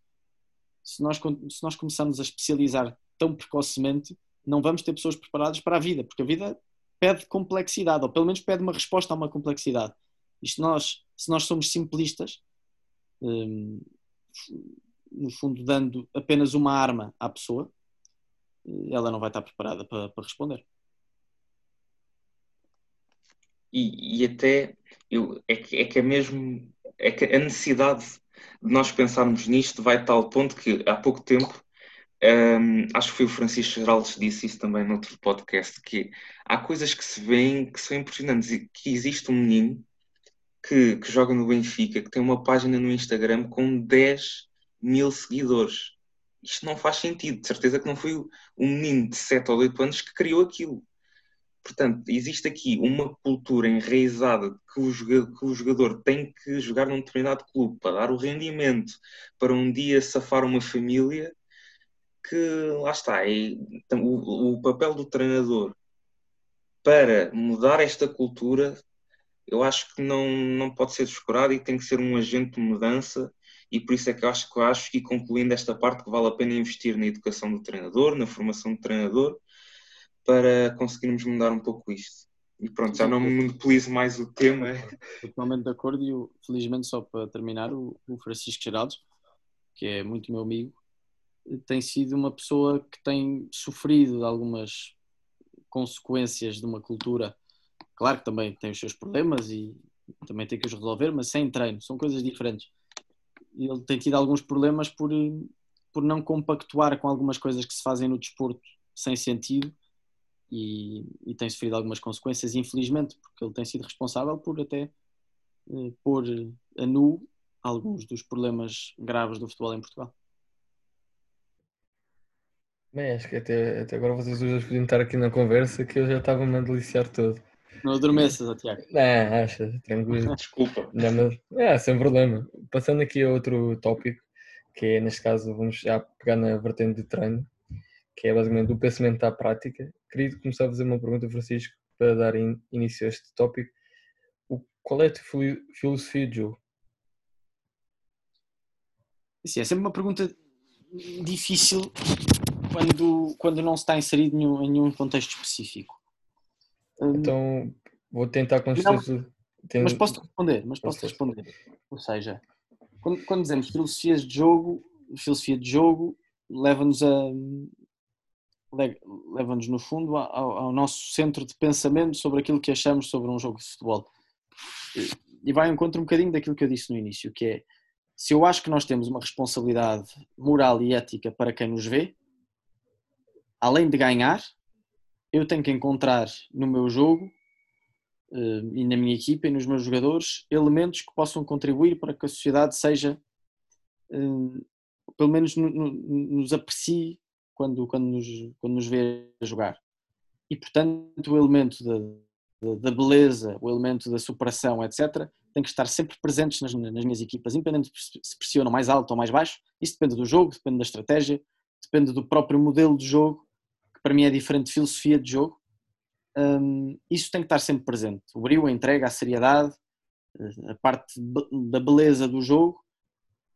Se nós, se nós começarmos a especializar tão precocemente, não vamos ter pessoas preparadas para a vida, porque a vida pede complexidade, ou pelo menos pede uma resposta a uma complexidade. Isto nós, se nós somos simplistas, hum, no fundo dando apenas uma arma à pessoa, ela não vai estar preparada para, para responder. E, e, até eu, é, que, é que é mesmo é que a necessidade de nós pensarmos nisto vai a tal ponto que há pouco tempo um, acho que foi o Francisco Geraldes disse isso também noutro podcast, que há coisas que se veem que são impressionantes e que existe um menino que, que joga no Benfica, que tem uma página no Instagram com 10 mil seguidores. Isto não faz sentido. De certeza que não foi um menino de 7 ou 8 anos que criou aquilo. Portanto, existe aqui uma cultura enraizada que o, jogador, que o jogador tem que jogar num determinado clube para dar o rendimento, para um dia safar uma família que lá está, é, então, o, o papel do treinador para mudar esta cultura, eu acho que não, não pode ser descurado e tem que ser um agente de mudança e por isso é que eu acho que eu acho que concluindo esta parte que vale a pena investir na educação do treinador, na formação do treinador, para conseguirmos mudar um pouco isto. E pronto, já não me monopolizo mais o tema. Totalmente de acordo e felizmente só para terminar, o, o Francisco Geraldo, que é muito meu amigo, tem sido uma pessoa que tem sofrido de algumas consequências de uma cultura. Claro que também tem os seus problemas e também tem que os resolver, mas sem treino, são coisas diferentes. Ele tem tido alguns problemas por, por não compactuar com algumas coisas que se fazem no desporto sem sentido e, e tem sofrido algumas consequências, infelizmente, porque ele tem sido responsável por até eh, pôr a nu alguns dos problemas graves do futebol em Portugal. Bem, acho que até, até agora vocês dois podiam estar aqui na conversa que eu já estava-me a deliciar todo. Não adormeças, Tiago. Não, acha, tranquilo. Desculpa. Não, mas, é, sem problema. Passando aqui a outro tópico, que é, neste caso, vamos já pegar na vertente de treino, que é basicamente o pensamento à prática. Queria começar a fazer uma pergunta, Francisco, para dar in, início a este tópico, qual é a tua filosofia de jogo? Sim, é sempre uma pergunta difícil quando, quando não se está inserido em nenhum, em nenhum contexto específico. Hum, então vou tentar construir. Mas posso responder, mas posso responder. Ou seja, quando, quando dizemos filosofias de jogo, filosofia de jogo leva-nos a leva-nos no fundo ao, ao, nosso centro de pensamento sobre aquilo que achamos sobre um jogo de futebol. E vai ao encontro um bocadinho daquilo que eu disse no início, que é se eu acho que nós temos uma responsabilidade moral e ética para quem nos vê, além de ganhar, eu tenho que encontrar no meu jogo eh, e na minha equipa e nos meus jogadores elementos que possam contribuir para que a sociedade seja, eh, pelo menos nos aprecie quando, quando, nos, quando nos vê jogar. E portanto o elemento da, da beleza, o elemento da superação, etc., tem que estar sempre presentes nas, nas minhas equipas, independente se pressionam mais alto ou mais baixo. Isso depende do jogo, depende da estratégia, depende do próprio modelo de jogo, para mim é diferente de filosofia de jogo. Um, isso tem que estar sempre presente. O brilho, a entrega, a seriedade, a parte da beleza do jogo.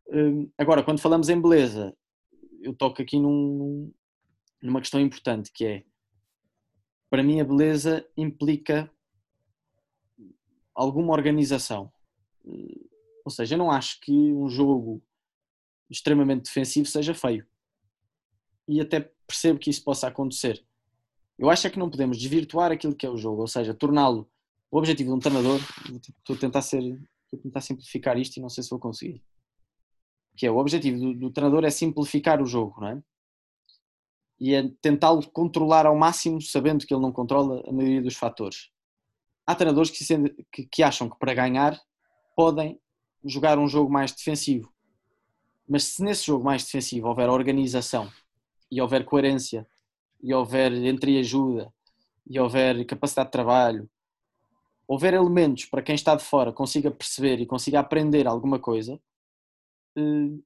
Um, agora, quando falamos em beleza, eu toco aqui num, numa questão importante que é para mim a beleza implica alguma organização. Ou seja, eu não acho que um jogo extremamente defensivo seja feio. E até percebo que isso possa acontecer. Eu acho é que não podemos desvirtuar aquilo que é o jogo, ou seja, torná-lo o objetivo de um treinador. Estou a tentar ser, estou a tentar simplificar isto e não sei se vou conseguir. Que é o objetivo do, do treinador é simplificar o jogo, não é? E é tentá-lo controlar ao máximo, sabendo que ele não controla a maioria dos fatores. Há treinadores que, que, que acham que para ganhar podem jogar um jogo mais defensivo. Mas se nesse jogo mais defensivo houver organização e houver coerência e houver entreajuda e houver capacidade de trabalho, houver elementos para quem está de fora consiga perceber e consiga aprender alguma coisa, eh,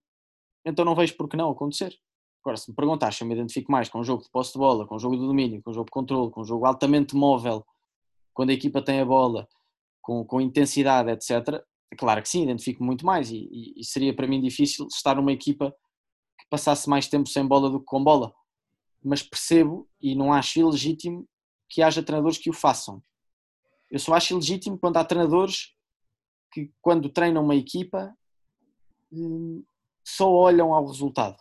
então não vejo por que não acontecer. Agora, se me perguntares se eu me identifico mais com um jogo de posse de bola, com um jogo de domínio, com um jogo de controle, com um jogo altamente móvel, quando a equipa tem a bola, com, com intensidade, etc., claro que sim, identifico muito mais e, e, seria para mim difícil estar numa equipa passasse mais tempo sem bola do que com bola mas percebo e não acho ilegítimo que haja treinadores que o façam. Eu só acho ilegítimo quando há treinadores que, quando treinam uma equipa, hum, só olham ao resultado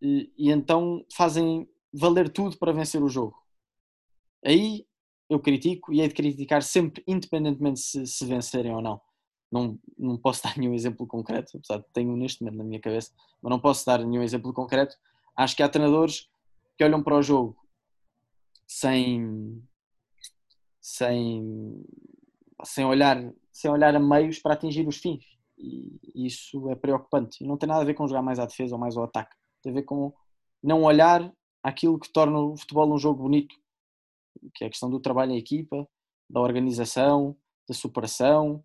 e, e então fazem valer tudo para vencer o jogo. Aí eu critico e hei de criticar sempre, independentemente se, se vencerem ou não. Não. Não posso dar nenhum exemplo concreto, apesar de tenho neste momento na minha cabeça, mas não posso dar nenhum exemplo concreto. Acho que há treinadores que olham para o jogo sem sem sem olhar sem olhar a meios para atingir os fins e isso é preocupante e não tem nada a ver com jogar mais à defesa ou mais ao ataque tem a ver com não olhar aquilo que torna o futebol um jogo bonito que é a questão do trabalho em equipa da organização da superação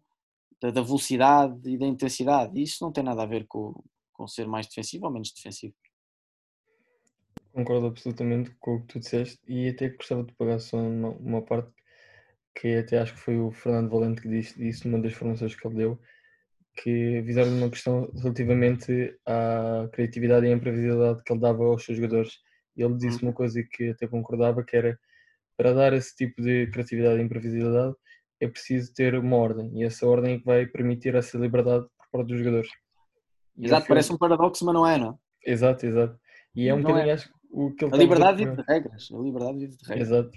da, da velocidade e da intensidade e isso não tem nada a ver com, com ser mais defensivo ou menos defensivo Concordo absolutamente com o que tu disseste e até gostava de pegar só uma, uma parte que até acho que foi o Fernando Valente que disse, disse numa das formações que ele deu, que visaram uma questão relativamente à criatividade e à imprevisibilidade que ele dava aos seus jogadores. E ele disse uhum. uma coisa que até concordava, que era para dar esse tipo de criatividade e imprevisibilidade é preciso ter uma ordem e essa ordem é que vai permitir essa liberdade por parte dos jogadores. E exato, parece um paradoxo, mas não é, não? Exato, exato. E é um bocadinho, é. acho, o que ele A liberdade vive de regras. A liberdade vive de regras. Exato.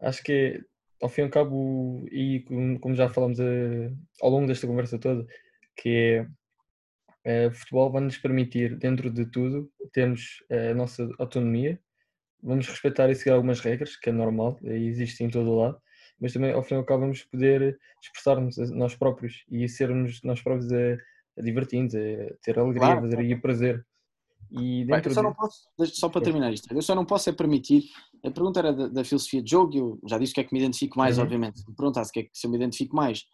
Acho que, ao fim e ao cabo, e como já falamos uh, ao longo desta conversa toda, que é uh, o futebol vai nos permitir, dentro de tudo, termos uh, a nossa autonomia, vamos respeitar e seguir algumas regras, que é normal, existe em todo o lado, mas também, ao fim e ao cabo, vamos poder expressar-nos nós próprios e sermos nós próprios a, a divertir-nos, a ter alegria, claro. a fazer e prazer. E Vai, só, de... posso, só para terminar isto, eu só não posso é permitir. A pergunta era da, da filosofia de jogo, eu já disse o que é que me identifico mais, uhum. obviamente. Me perguntasse que é que, se eu me identifico mais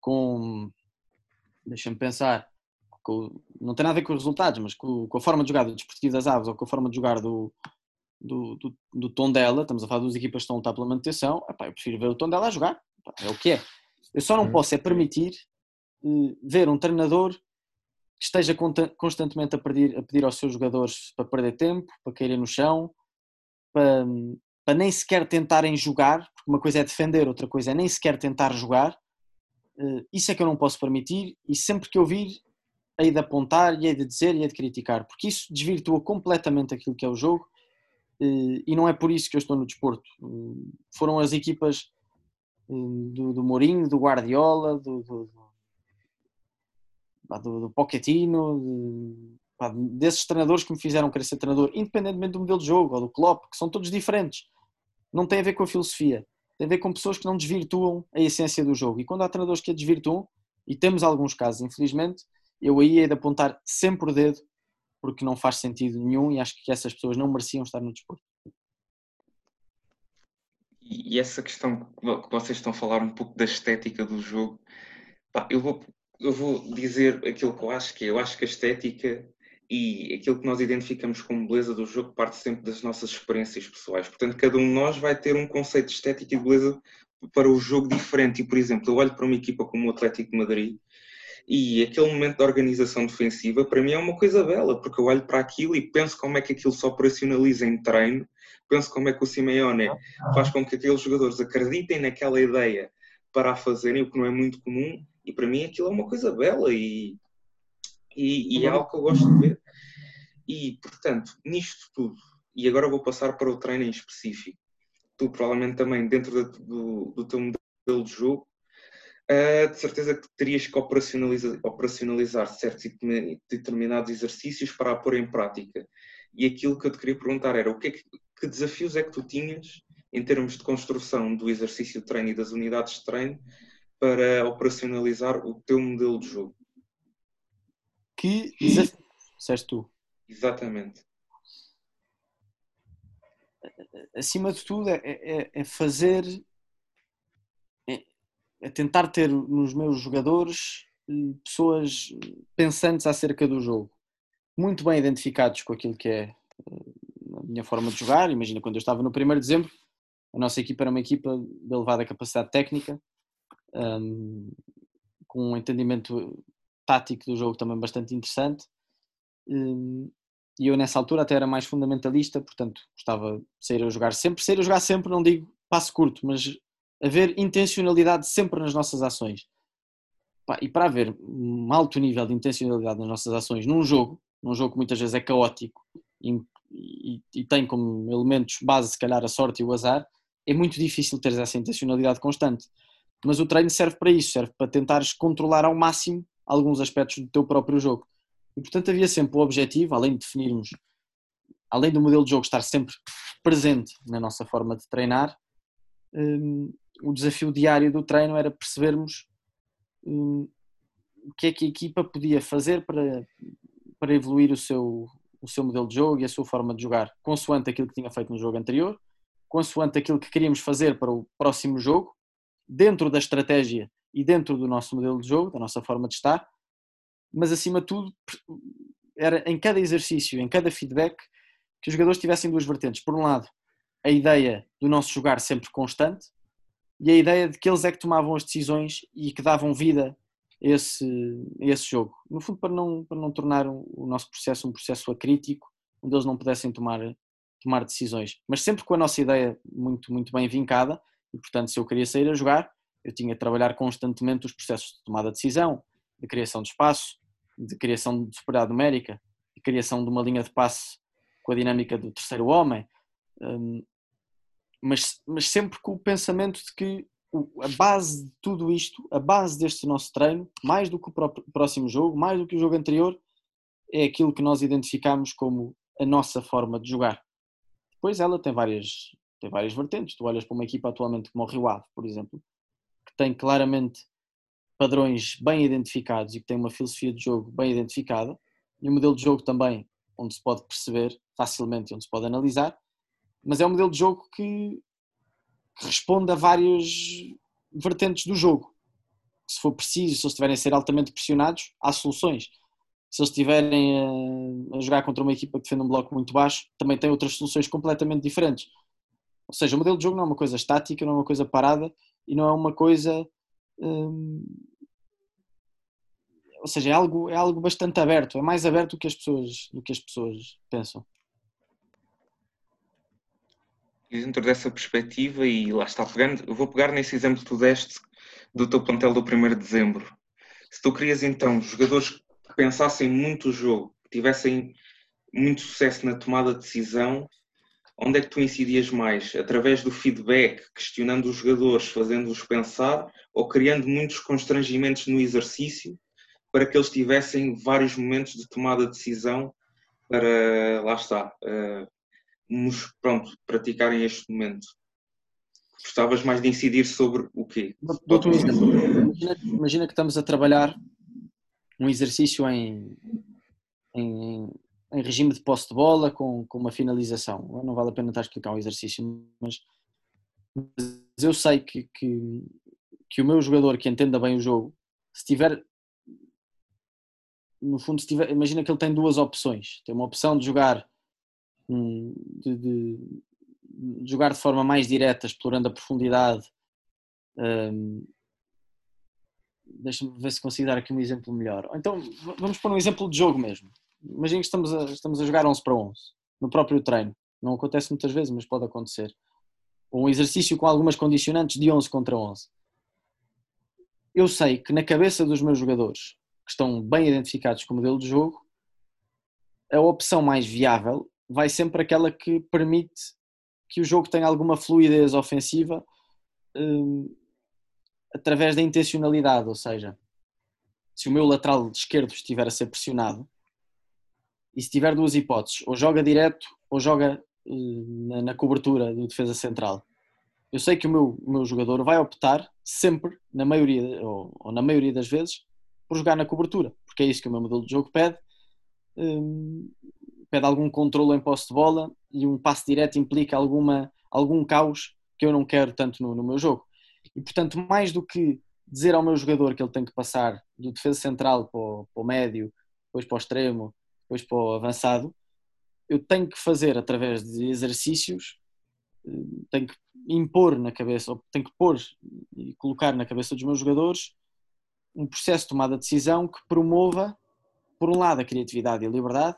com. Deixa-me pensar. Com, não tem nada a ver com os resultados, mas com, com, a forma de jogar do Desportivo das Aves ou com a forma de jogar do, do, do, do tom dela. Estamos a falar das equipas que estão a lutar pela manutenção. Epá, eu prefiro ver o tom dela a jogar. Epá, é o que é. Eu só não posso é permitir uh, ver um treinador que esteja constantemente a pedir, a pedir aos seus jogadores para perder tempo, para caírem no chão, para, para nem sequer tentarem jogar, porque uma coisa é defender, outra coisa é nem sequer tentar jogar. Uh, isso é que eu não posso permitir e sempre que eu vir hei de apontar e hei de dizer e hei de criticar, porque isso desvirtua completamente aquilo que é o jogo e não é por isso que eu estou no desporto. Uh, foram as equipas do, do Mourinho, do Guardiola, do, do, do, do Pochettino, pá, desses treinadores que me fizeram querer ser treinador, independentemente do modelo de jogo ou do Klopp, que são todos diferentes. Não tem a ver com a filosofia, tem a ver com pessoas que não desvirtuam a essência do jogo. E quando há treinadores que a desvirtuam, e temos alguns casos, infelizmente, eu aí hei de apontar sempre o dedo, porque não faz sentido nenhum e acho que essas pessoas não mereciam estar no desporto. E essa questão que vocês estão a falar um pouco da estética do jogo, pá, eu, vou, eu vou dizer aquilo que eu acho que é. Eu acho que a estética e aquilo que nós identificamos como beleza do jogo parte sempre das nossas experiências pessoais. Portanto, cada um de nós vai ter um conceito de estética e beleza para o jogo diferente. E, por exemplo, eu olho para uma equipa como o Atlético de Madrid e aquele momento de organização defensiva, para mim é uma coisa bela, porque eu olho para aquilo e penso como é que aquilo se operacionaliza em treino, penso como é que o Simeone faz com que aqueles jogadores acreditem naquela ideia para a fazerem, o que não é muito comum, e para mim aquilo é uma coisa bela e, e, e é algo que eu gosto de ver. E, portanto, nisto tudo, e agora vou passar para o treino em específico, tu provavelmente também, dentro do, do teu modelo de jogo, Uh, de certeza que terias que operacionalizar, operacionalizar certos e determinados exercícios para a pôr em prática. E aquilo que eu te queria perguntar era o que, é que, que desafios é que tu tinhas em termos de construção do exercício de treino e das unidades de treino para operacionalizar o teu modelo de jogo? Que desafio, disseste tu. Exatamente. Acima de tudo é, é, é fazer é tentar ter nos meus jogadores eh, pessoas pensantes acerca do jogo, muito bem identificados com aquilo que é eh, a minha forma de jogar. Imagina quando eu estava no 1 de dezembro, a nossa equipa era uma equipa de elevada capacidade técnica, um, com um entendimento tático do jogo também bastante interessante. Um, e eu nessa altura até era mais fundamentalista, portanto gostava de sair a jogar sempre. Sair a jogar sempre, não digo passo curto, mas haver intencionalidade sempre nas nossas ações. E para haver um alto nível de intencionalidade nas nossas ações num jogo, num jogo que muitas vezes é caótico e, e, e tem como elementos base, se calhar, a sorte e o azar, é muito difícil ter essa intencionalidade constante. Mas o treino serve para isso, serve para tentares controlar ao máximo alguns aspectos do teu próprio jogo. E portanto havia sempre o objetivo, além de definirmos, além do modelo de jogo estar sempre presente na nossa forma de treinar, hum, o desafio diário do treino era percebermos hum, o que é que a equipa podia fazer para, para evoluir o seu, o seu modelo de jogo e a sua forma de jogar, consoante aquilo que tinha feito no jogo anterior, consoante aquilo que queríamos fazer para o próximo jogo, dentro da estratégia e dentro do nosso modelo de jogo, da nossa forma de estar, mas acima de tudo, era em cada exercício, em cada feedback, que os jogadores tivessem duas vertentes. Por um lado, a ideia do nosso jogar sempre constante, e a ideia de que eles é que tomavam as decisões e que davam vida a esse, a esse jogo. No fundo, para não, para não tornar o nosso processo um processo acrítico, onde eles não pudessem tomar, tomar decisões. Mas sempre com a nossa ideia muito, muito bem vincada, e portanto, se eu queria sair a jogar, eu tinha de trabalhar constantemente os processos de tomada de decisão, de criação de espaço, de criação de superioridade numérica, de criação de uma linha de passe com a dinâmica do terceiro homem, hum, mas, mas sempre com o pensamento de que a base de tudo isto, a base deste nosso treino, mais do que o próximo jogo, mais do que o jogo anterior, é aquilo que nós identificamos como a nossa forma de jogar. Depois ela tem várias, tem várias vertentes. Tu olhas para uma equipa atualmente como o Rio Ave, por exemplo, que tem claramente padrões bem identificados e que tem uma filosofia de jogo bem identificada, e um modelo de jogo também onde se pode perceber facilmente, onde se pode analisar, mas é um modelo de jogo que, que responde a várias vertentes do jogo. Se for preciso, se eles estiverem a ser altamente pressionados, há soluções. Se eles estiverem a, a jogar contra uma equipa que defende um bloco muito baixo, também tem outras soluções completamente diferentes. Ou seja, o modelo de jogo não é uma coisa estática, não é uma coisa parada e não é uma coisa hum, ou seja, é algo, é algo bastante aberto, é mais aberto do que as pessoas, do que as pessoas pensam. Dentro dessa perspectiva, e lá está, pegando, eu vou pegar nesse exemplo que tu deste do teu plantel do 1 de dezembro. Se tu querias então jogadores que pensassem muito o jogo, que tivessem muito sucesso na tomada de decisão, onde é que tu incidias mais? Através do feedback, questionando os jogadores, fazendo-os pensar, ou criando muitos constrangimentos no exercício para que eles tivessem vários momentos de tomada de decisão para, lá está, uh, nos, pronto, praticarem este momento? Gostavas mais de incidir sobre o quê? Imagina, imagina que estamos a trabalhar um exercício em, em, em regime de posse de bola com, com uma finalização. Não vale a pena estar a explicar um exercício, mas, mas eu sei que, que, que, o meu jogador que entenda bem o jogo, se tiver. No fundo, se tiver, imagina que ele tem duas opções. Tem uma opção de jogar de, de, de jogar de forma mais direta, explorando a profundidade. Um, Deixa-me ver se consigo dar aqui um exemplo melhor. Então, vamos pôr um exemplo de jogo mesmo. Imagina que estamos a, estamos a jogar 11 para 11, no próprio treino. Não acontece muitas vezes, mas pode acontecer. Ou um exercício com algumas condicionantes de 11 contra 11. Eu sei que na cabeça dos meus jogadores, que estão bem identificados com o modelo de jogo, a opção mais viável vai sempre aquela que permite que o jogo tenha alguma fluidez ofensiva um, através da intencionalidade, ou seja, se o meu lateral esquerdo estiver a ser pressionado e se tiver duas hipóteses, ou joga direto ou joga uh, na, na, cobertura do defesa central. Eu sei que o meu, o meu jogador vai optar sempre, na maioria, ou, ou, na maioria das vezes, por jogar na cobertura, porque é isso que o meu modelo de jogo pede. Um, pede algum controle em posse de bola e um passe direto implica alguma, algum caos que eu não quero tanto no, no meu jogo. E portanto, mais do que dizer ao meu jogador que ele tem que passar do defesa central para o, para o médio, depois para o extremo, depois para o avançado, eu tenho que fazer através de exercícios, eh, tenho que impor na cabeça, ou tenho que pôr e colocar na cabeça dos meus jogadores um processo de tomada de decisão que promova, por um lado, a criatividade e a liberdade,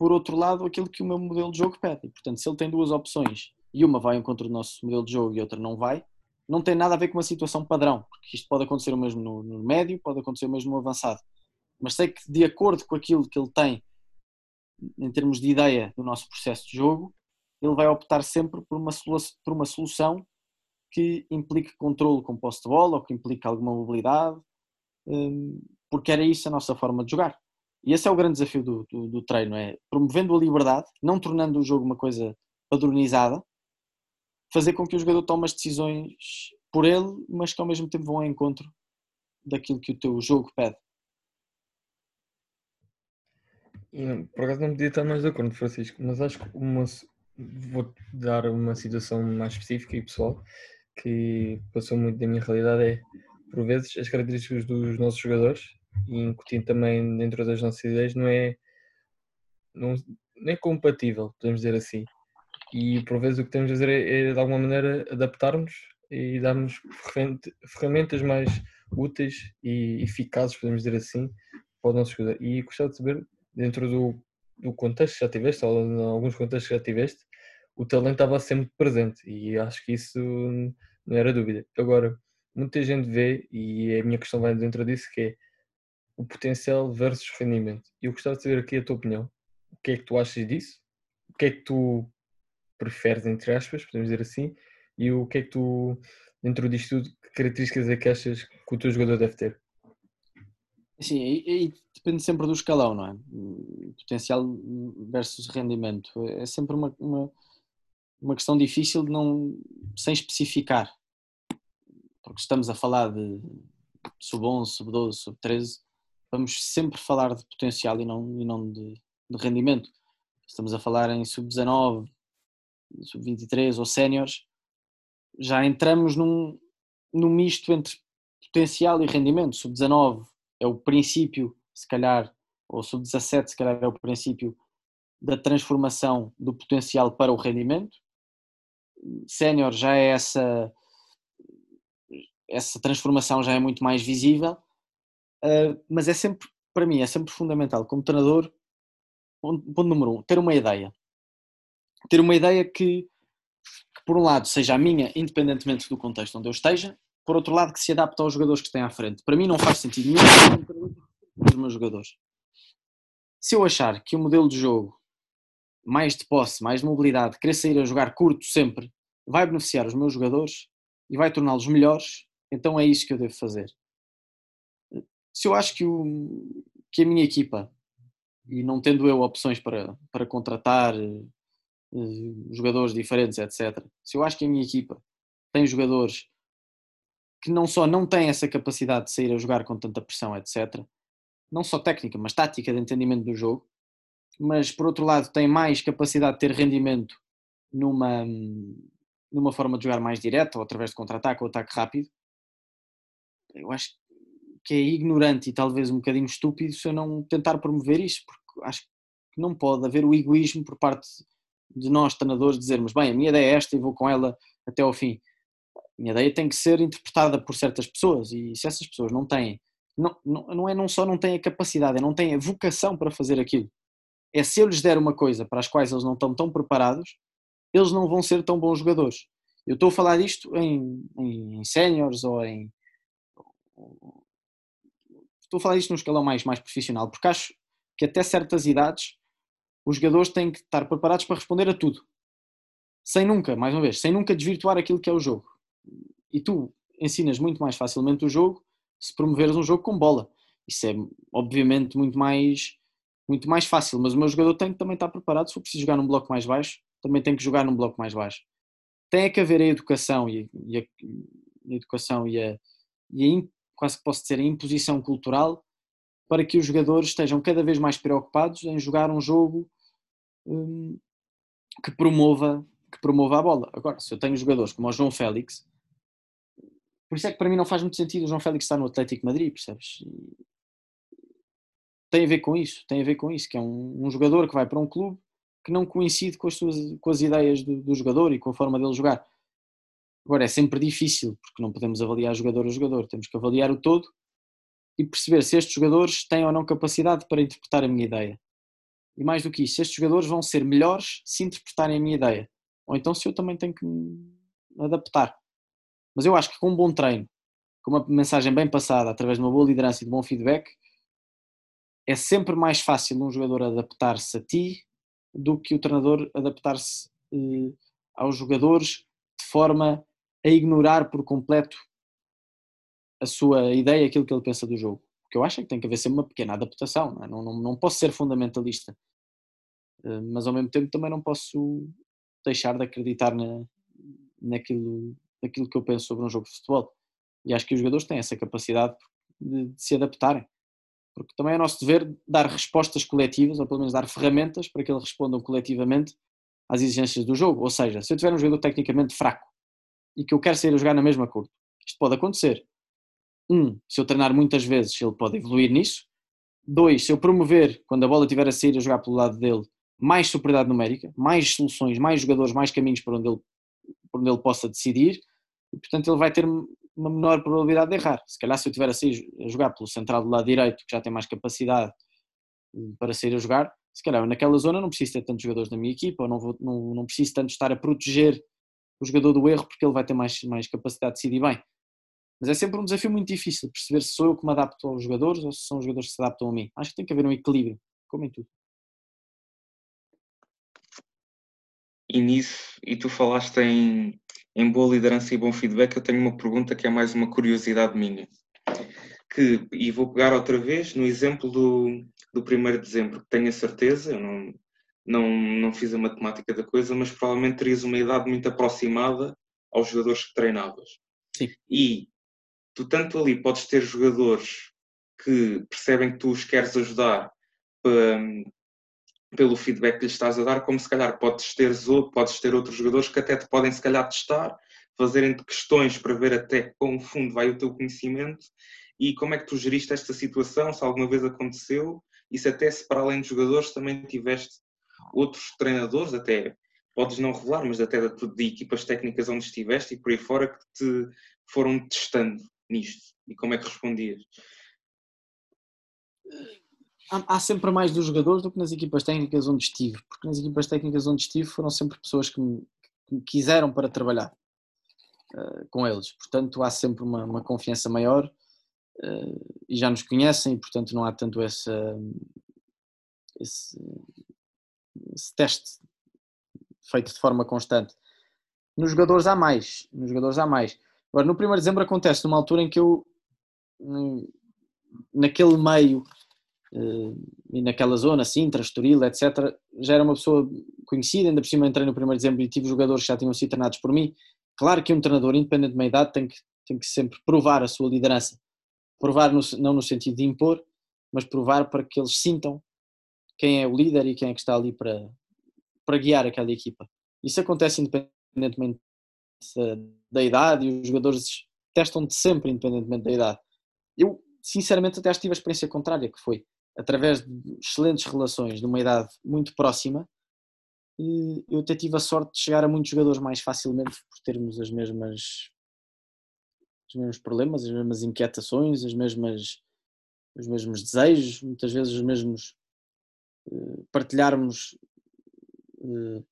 por outro lado, aquilo que o meu modelo de jogo pede. E, portanto, se ele tem duas opções e uma vai em contra do nosso modelo de jogo e outra não vai, não tem nada a ver com uma situação padrão, porque isto pode acontecer o mesmo no, no médio, pode acontecer o mesmo no avançado. Mas sei que, de acordo com aquilo que ele tem em termos de ideia do nosso processo de jogo, ele vai optar sempre por uma, por uma solução que implique controle com posse de bola ou que implique alguma mobilidade, hum, porque era isso a nossa forma de jogar. E esse é o grande desafio do, do, do, treino, é promovendo a liberdade, não tornando o jogo uma coisa padronizada, fazer com que o jogador tome as decisões por ele, mas que ao mesmo tempo vão ao encontro daquilo que o teu jogo pede. Por acaso não podia estar mais de acordo, Francisco, mas acho que uma, vou dar uma situação mais específica e pessoal que passou muito da minha realidade é, por vezes, as características dos nossos jogadores e incutindo também dentro das nossas ideias, não é, não, não é compatível, podemos dizer assim. E por vezes o que temos de fazer é, é de alguma maneira adaptarmos e darmos ferramentas mais úteis e eficazes, podemos dizer assim, para o nosso jogador. E gostava de saber, dentro do, do contexto que já tiveste, ou em alguns contextos que já tiveste, o talento estava sempre presente e acho que isso não era dúvida. Agora, muita gente vê, e a minha questão vai dentro disso, que é o potencial versus rendimento. E eu gostava de saber aqui a tua opinião. O que é que tu achas disso? O que é que tu preferes, entre aspas, podemos dizer assim, e o que é que tu, dentro disto tudo, que características é que achas que o teu jogador deve ter? Sim, e, e, depende sempre do escalão, não é? Potencial versus rendimento. É sempre uma, uma, uma questão difícil de não, sem especificar. Porque estamos a falar de sub-11, sub-12, sub-13, vamos sempre falar de potencial e não, e não de, de rendimento. Estamos a falar em sub-19, sub-23 ou séniores, já entramos num, num misto entre potencial e rendimento. Sub-19 é o princípio, se calhar, ou sub-17 se calhar é o princípio da transformação do potencial para o rendimento. Sénior já é essa essa transformação já é muito mais visível, uh, mas é sempre, para mim, é sempre fundamental, como treinador, ponto, ponto número um, ter uma ideia. Ter uma ideia que, que, por um lado, seja a minha, independentemente do contexto onde eu esteja, por outro lado, que se adapte aos jogadores que têm à frente. Para mim não faz sentido nenhum os meus jogadores. Se eu achar que o modelo de jogo, mais de posse, mais de mobilidade, querer sair a jogar curto sempre, vai beneficiar os meus jogadores e vai torná-los melhores, então é isso que eu devo fazer. Se eu acho que, o, que a minha equipa, e não tendo eu opções para, para contratar uh, jogadores diferentes, etc., se eu acho que a minha equipa tem jogadores que não só não têm essa capacidade de sair a jogar com tanta pressão, etc., não só técnica, mas tática de entendimento do jogo, mas por outro lado tem mais capacidade de ter rendimento numa, numa forma de jogar mais direta, ou através de contra-ataque ou ataque rápido, eu acho que é ignorante e talvez um bocadinho estúpido se eu não tentar promover isso, porque acho que não pode haver o egoísmo por parte de nós, treinadores, dizermos, bem, a minha ideia é esta e vou com ela até ao fim. A minha ideia tem que ser interpretada por certas pessoas e se essas pessoas não têm, não, não, não é não só não têm a capacidade, é não têm a vocação para fazer aquilo. É se eu lhes der uma coisa para as quais eles não estão tão preparados, eles não vão ser tão bons jogadores. Eu estou a falar disto em, em, em séniores ou em. Estou a falar disto num escalão mais, mais profissional, porque acho que até certas idades os jogadores têm que estar preparados para responder a tudo. Sem nunca, mais uma vez, sem nunca desvirtuar aquilo que é o jogo. E tu ensinas muito mais facilmente o jogo se promoveres um jogo com bola. Isso é, obviamente, muito mais, muito mais fácil, mas o meu jogador tem que também estar preparado. Se for preciso jogar num bloco mais baixo, também tem que jogar num bloco mais baixo. Tem que haver a educação e, e a, a, educação e a, e a quase posso dizer a imposição cultural para que os jogadores estejam cada vez mais preocupados em jogar um jogo hum, que promova que promova a bola. Agora, se eu tenho jogadores como o João Félix, por isso é que para mim não faz muito sentido o João Félix estar no Atlético Madrid, percebes? Tem a ver com isso, tem a ver com isso, que é um, um jogador que vai para um clube que não coincide com as, suas, com as ideias do, do, jogador e com a forma dele jogar. Agora, é sempre difícil, porque não podemos avaliar jogador a jogador, temos que avaliar o todo e perceber se estes jogadores têm ou não capacidade para interpretar a minha ideia. E mais do que isso, estes jogadores vão ser melhores se interpretarem a minha ideia. Ou então se eu também tenho que me adaptar. Mas eu acho que com um bom treino, com uma mensagem bem passada, através de uma boa liderança e de bom feedback, é sempre mais fácil um jogador adaptar-se a ti do que o treinador adaptar-se eh, aos jogadores de forma a ignorar por completo a sua ideia, aquilo que ele pensa do jogo. O que eu acho é que tem que haver sempre uma pequena adaptação, não, é? não, não, não posso ser fundamentalista, eh, mas ao mesmo tempo também não posso deixar de acreditar na, naquilo, naquilo que eu penso sobre um jogo de futebol. E acho que os jogadores têm essa capacidade de, de se adaptarem. Porque também é nosso dever dar respostas coletivas, ou pelo menos dar ferramentas para que eles respondam coletivamente às exigências do jogo. Ou seja, se eu tiver um jogador tecnicamente fraco e que eu quero sair a jogar na mesma cor, isto pode acontecer. Um, se eu treinar muitas vezes, ele pode evoluir nisso. Dois, se eu promover, quando a bola estiver a sair a jogar pelo lado dele, mais superioridade numérica, mais soluções, mais jogadores, mais caminhos por onde ele, por onde ele possa decidir, e portanto ele vai ter uma menor probabilidade de errar. Se calhar se eu tiver assim a jogar pelo central do lado direito, que já tem mais capacidade hum, para sair a jogar, se calhar naquela zona não preciso ter tantos jogadores na minha equipa, ou não, vou, não, não preciso tanto estar a proteger o jogador do erro, porque ele vai ter mais, mais capacidade de decidir bem. Mas é sempre um desafio muito difícil perceber se sou eu que me adapto aos jogadores ou se são os jogadores que se adaptam a mim. Acho que tem que haver um equilíbrio, como em tudo. E nisso, e tu falaste em, em boa liderança e bom feedback, eu tenho uma pergunta que é mais uma curiosidade minha. Que, e vou pegar outra vez no exemplo do, do 1 de dezembro, que tenho a certeza, eu não, não, não fiz a matemática da coisa, mas provavelmente terias uma idade muito aproximada aos jogadores que treinavas. Sim. E tu tanto ali podes ter jogadores que percebem que tu os queres ajudar pelo feedback que lhes estás a dar, como se calhar podes ter, podes ter outros jogadores que até te podem se calhar testar, fazerem questões para ver até quão fundo vai o teu conhecimento e como é que tu geriste esta situação, se alguma vez aconteceu, e se até se para além de jogadores também tiveste outros treinadores, até podes não revelar, mas até de, de equipas técnicas onde estiveste e por aí fora que te foram testando nisto? E como é que respondias? Há, há sempre mais dos jogadores do que nas equipas técnicas onde estive, porque nas equipas técnicas onde estive foram sempre pessoas que me, que me quiseram para trabalhar uh, com eles, portanto há sempre uma, uma confiança maior uh, e já nos conhecem, portanto não há tanto essa, esse, esse teste feito de forma constante. Nos jogadores há mais, nos jogadores há mais. Agora, no 1 de dezembro acontece numa altura em que eu, hum, naquele meio eh, e naquela zona, Sintra, Estoril, etc., já era uma pessoa conhecida, ainda por cima entrei no 1 de dezembro e tive jogadores que já tinham sido treinados por mim. Claro que um treinador, independente de uma idade, tem que, tem que sempre provar a sua liderança. Provar no, não no sentido de impor, mas provar para que eles sintam quem é o líder e quem é que está ali para, para guiar aquela equipa. Isso acontece independentemente da idade e os jogadores testam-te sempre independentemente da idade. Eu, sinceramente, até tive a experiência contrária, que foi através de excelentes relações de uma idade muito próxima, eu até tive a sorte de chegar a muitos jogadores mais facilmente por termos as mesmas os mesmos problemas, as mesmas inquietações, as mesmas os mesmos desejos, muitas vezes os mesmos partilharmos eh,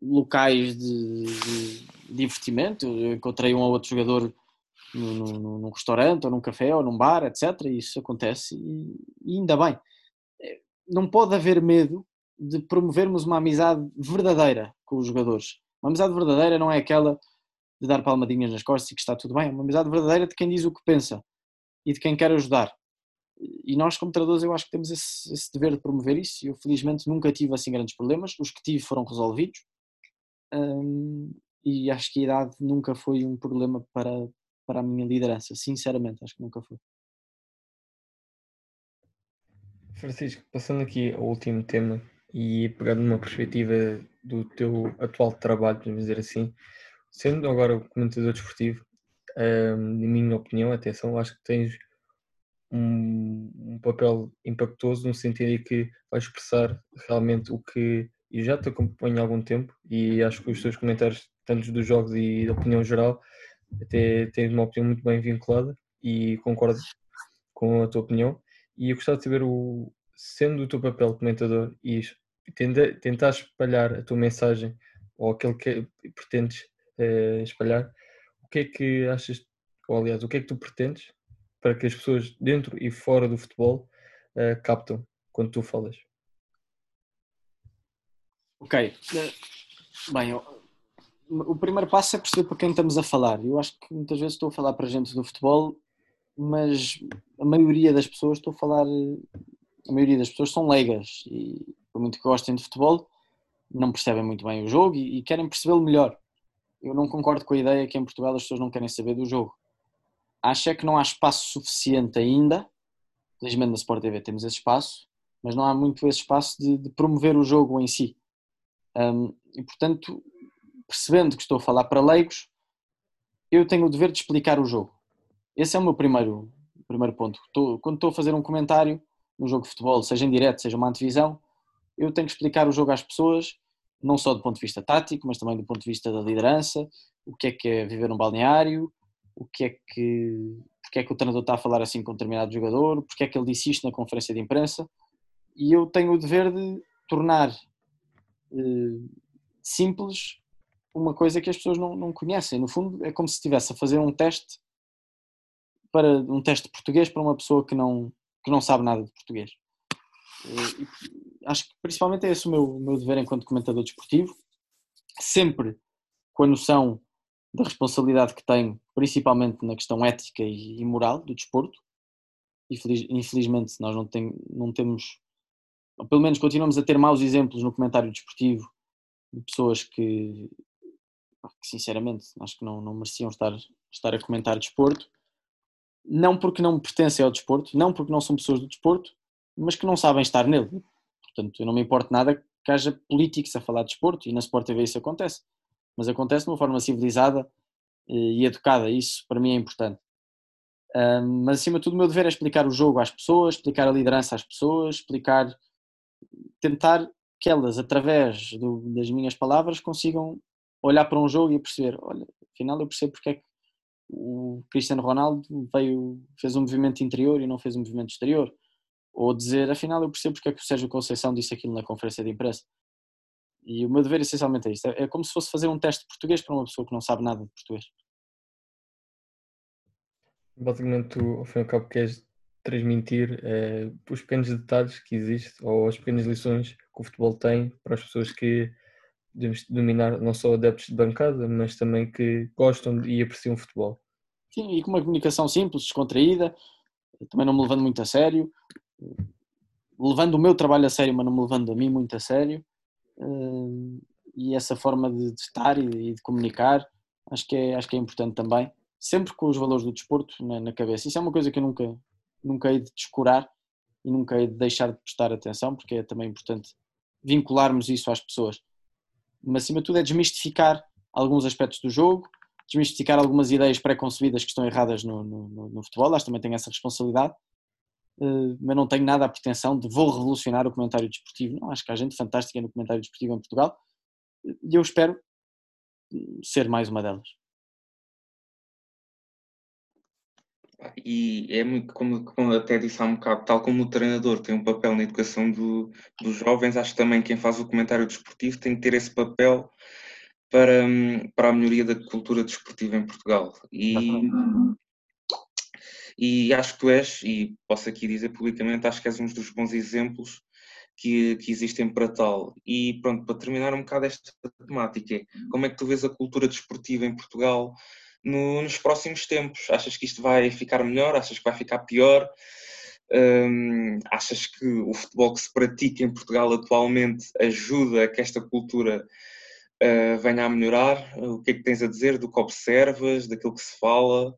locais de, de, divertimento. Eu encontrei um ou outro jogador num, num, restaurante, ou num café, ou num bar, etc. E isso acontece e, e ainda bem. Eh, não pode haver medo de promovermos uma amizade verdadeira com os jogadores. Uma amizade verdadeira não é aquela de dar palmadinhas nas costas e que está tudo bem. É uma amizade verdadeira de quem diz o que pensa e de quem quer ajudar. E nós, como treinadores, eu acho que temos esse, esse dever de promover isso. Eu, felizmente, nunca tive assim grandes problemas. Os que tive foram resolvidos. Um, e acho que a idade nunca foi um problema para, para a minha liderança. Sinceramente, acho que nunca foi. Francisco, passando aqui ao último tema e pegando numa perspectiva do teu atual trabalho, podemos dizer assim, sendo agora comentador desportivo, um, na minha opinião, atenção, acho que tens um, um, papel impactoso no sentido em que vai expressar realmente o que e já te acompanho há algum tempo e acho que os teus comentários, tanto dos jogos e da opinião geral, até tens uma opinião muito bem vinculada e concordo com a tua opinião. E eu gostava de saber, o, sendo o teu papel comentador e tentar espalhar a tua mensagem ou aquilo que pretendes eh, espalhar, o que é que achas, ou aliás, o que é que tu pretendes para que as pessoas dentro e fora do futebol uh, captam quando tu falas? Ok. Eh, bem, o primeiro passo é perceber para quem estamos a falar. Eu acho que muitas vezes estou a falar para gente do futebol, mas a maioria das pessoas estou a falar. A maioria das pessoas são leigas e, por muito que gostem de futebol, não percebem muito bem o jogo e, e querem percebê-lo melhor. Eu não concordo com a ideia que em Portugal as pessoas não querem saber do jogo acho é que não há espaço suficiente ainda, felizmente na Sport TV temos esse espaço, mas não há muito esse espaço de, de promover o jogo em si. Um, e portanto, percebendo que estou a falar para leigos, eu tenho o dever de explicar o jogo. Esse é o meu primeiro, primeiro ponto. Estou, quando estou a fazer um comentário no jogo de futebol, seja em direto, seja uma antevisão, eu tenho que explicar o jogo às pessoas, não só do ponto de vista tático, mas também do ponto de vista da liderança, o que é que é viver num balneário, o que é que, porque é que o treinador está a falar assim com um determinado jogador, porque é que ele disse isto na conferência de imprensa, e eu tenho o dever de tornar eh, simples uma coisa que as pessoas não, não conhecem. No fundo, é como se estivesse a fazer um teste para um teste de português para uma pessoa que não, que não sabe nada de português. Eh, e, acho que principalmente é esse o meu, o meu dever enquanto comentador desportivo, sempre com a noção da responsabilidade que tenho, principalmente na questão ética e moral do desporto. Infelizmente, nós não, tem, não temos, ou pelo menos continuamos a ter maus exemplos no comentário desportivo de pessoas que, que sinceramente, acho que não, não mereciam estar, estar a comentar desporto. Não porque não pertencem ao desporto, não porque não são pessoas do desporto, mas que não sabem estar nele. Portanto, eu não me importo nada que haja políticos a falar de desporto e na Sport TV isso acontece mas acontece de uma forma civilizada eh, e educada, isso para mim é importante. mas acima de tudo, o meu dever é explicar o jogo às pessoas, explicar a liderança às pessoas, explicar, tentar que elas, através do, das minhas palavras, consigam olhar para um jogo e perceber: olha, Afinal, eu percebo porque é que o Cristiano Ronaldo veio, fez um movimento interior e não fez um movimento exterior. Ou dizer, afinal, eu percebo porque é que o Sérgio Conceição disse aquilo na conferência de imprensa. E o meu dever essencialmente é isto. É, é como se fosse fazer um teste de português para uma pessoa que não sabe nada de português. Basicamente, tu, ao fim e ao cabo, queres transmitir eh, os pequenos detalhes que existem ou as pequenas lições que o futebol tem para as pessoas que devemos dominar, não só adeptos de bancada, mas também que gostam e apreciam o futebol. Sim, e com uma comunicação simples, descontraída, também não me levando muito a sério, levando o meu trabalho a sério, mas não me levando a mim muito a sério, e essa forma de estar e de comunicar, acho que é, acho que é importante também, sempre com os valores do desporto na, na cabeça. Isso é uma coisa que eu nunca, nunca hei de descurar e nunca hei de deixar de prestar atenção, porque é também importante vincularmos isso às pessoas. Mas acima de tudo é desmistificar alguns aspectos do jogo, desmistificar algumas ideias pré-concebidas que estão erradas no, no, no futebol, acho que também tenho essa responsabilidade, mas não tenho nada a pretensão de vou revolucionar o comentário desportivo. Não, acho que há gente fantástica no comentário desportivo em Portugal e eu espero ser mais uma delas. E é muito, como, como até disse há um bocado, tal como o treinador tem um papel na educação do, dos jovens, acho que também quem faz o comentário desportivo tem que ter esse papel para, para a melhoria da cultura desportiva em Portugal. E, e acho que tu és, e posso aqui dizer publicamente, acho que és um dos bons exemplos que, que, existem para tal. E pronto, para terminar um bocado esta temática, como é que tu vês a cultura desportiva em Portugal no, nos próximos tempos? Achas que isto vai ficar melhor? Achas que vai ficar pior? Hum, achas que o futebol que se pratica em Portugal atualmente ajuda a que esta cultura uh, venha a melhorar? O que é que tens a dizer do que observas, daquilo que se fala?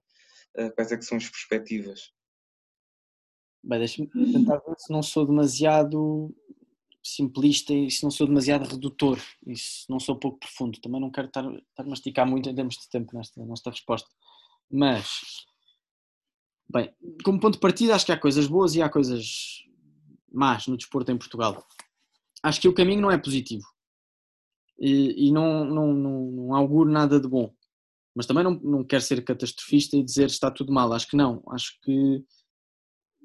Uh, quais é que são as perspectivas? Bem, deixa-me tentar ver se não sou demasiado simplista e se não sou demasiado redutor e se não sou pouco profundo. Também não quero estar, estar a masticar muito em termos de tempo nesta, nesta resposta. Mas, bem, como ponto de partida, acho que há coisas boas e há coisas más no desporto em Portugal. Acho que o caminho não é positivo e, e não, não, não, não auguro nada de bom. Mas também não, não quero ser catastrofista e dizer está tudo mal. Acho que não. Acho que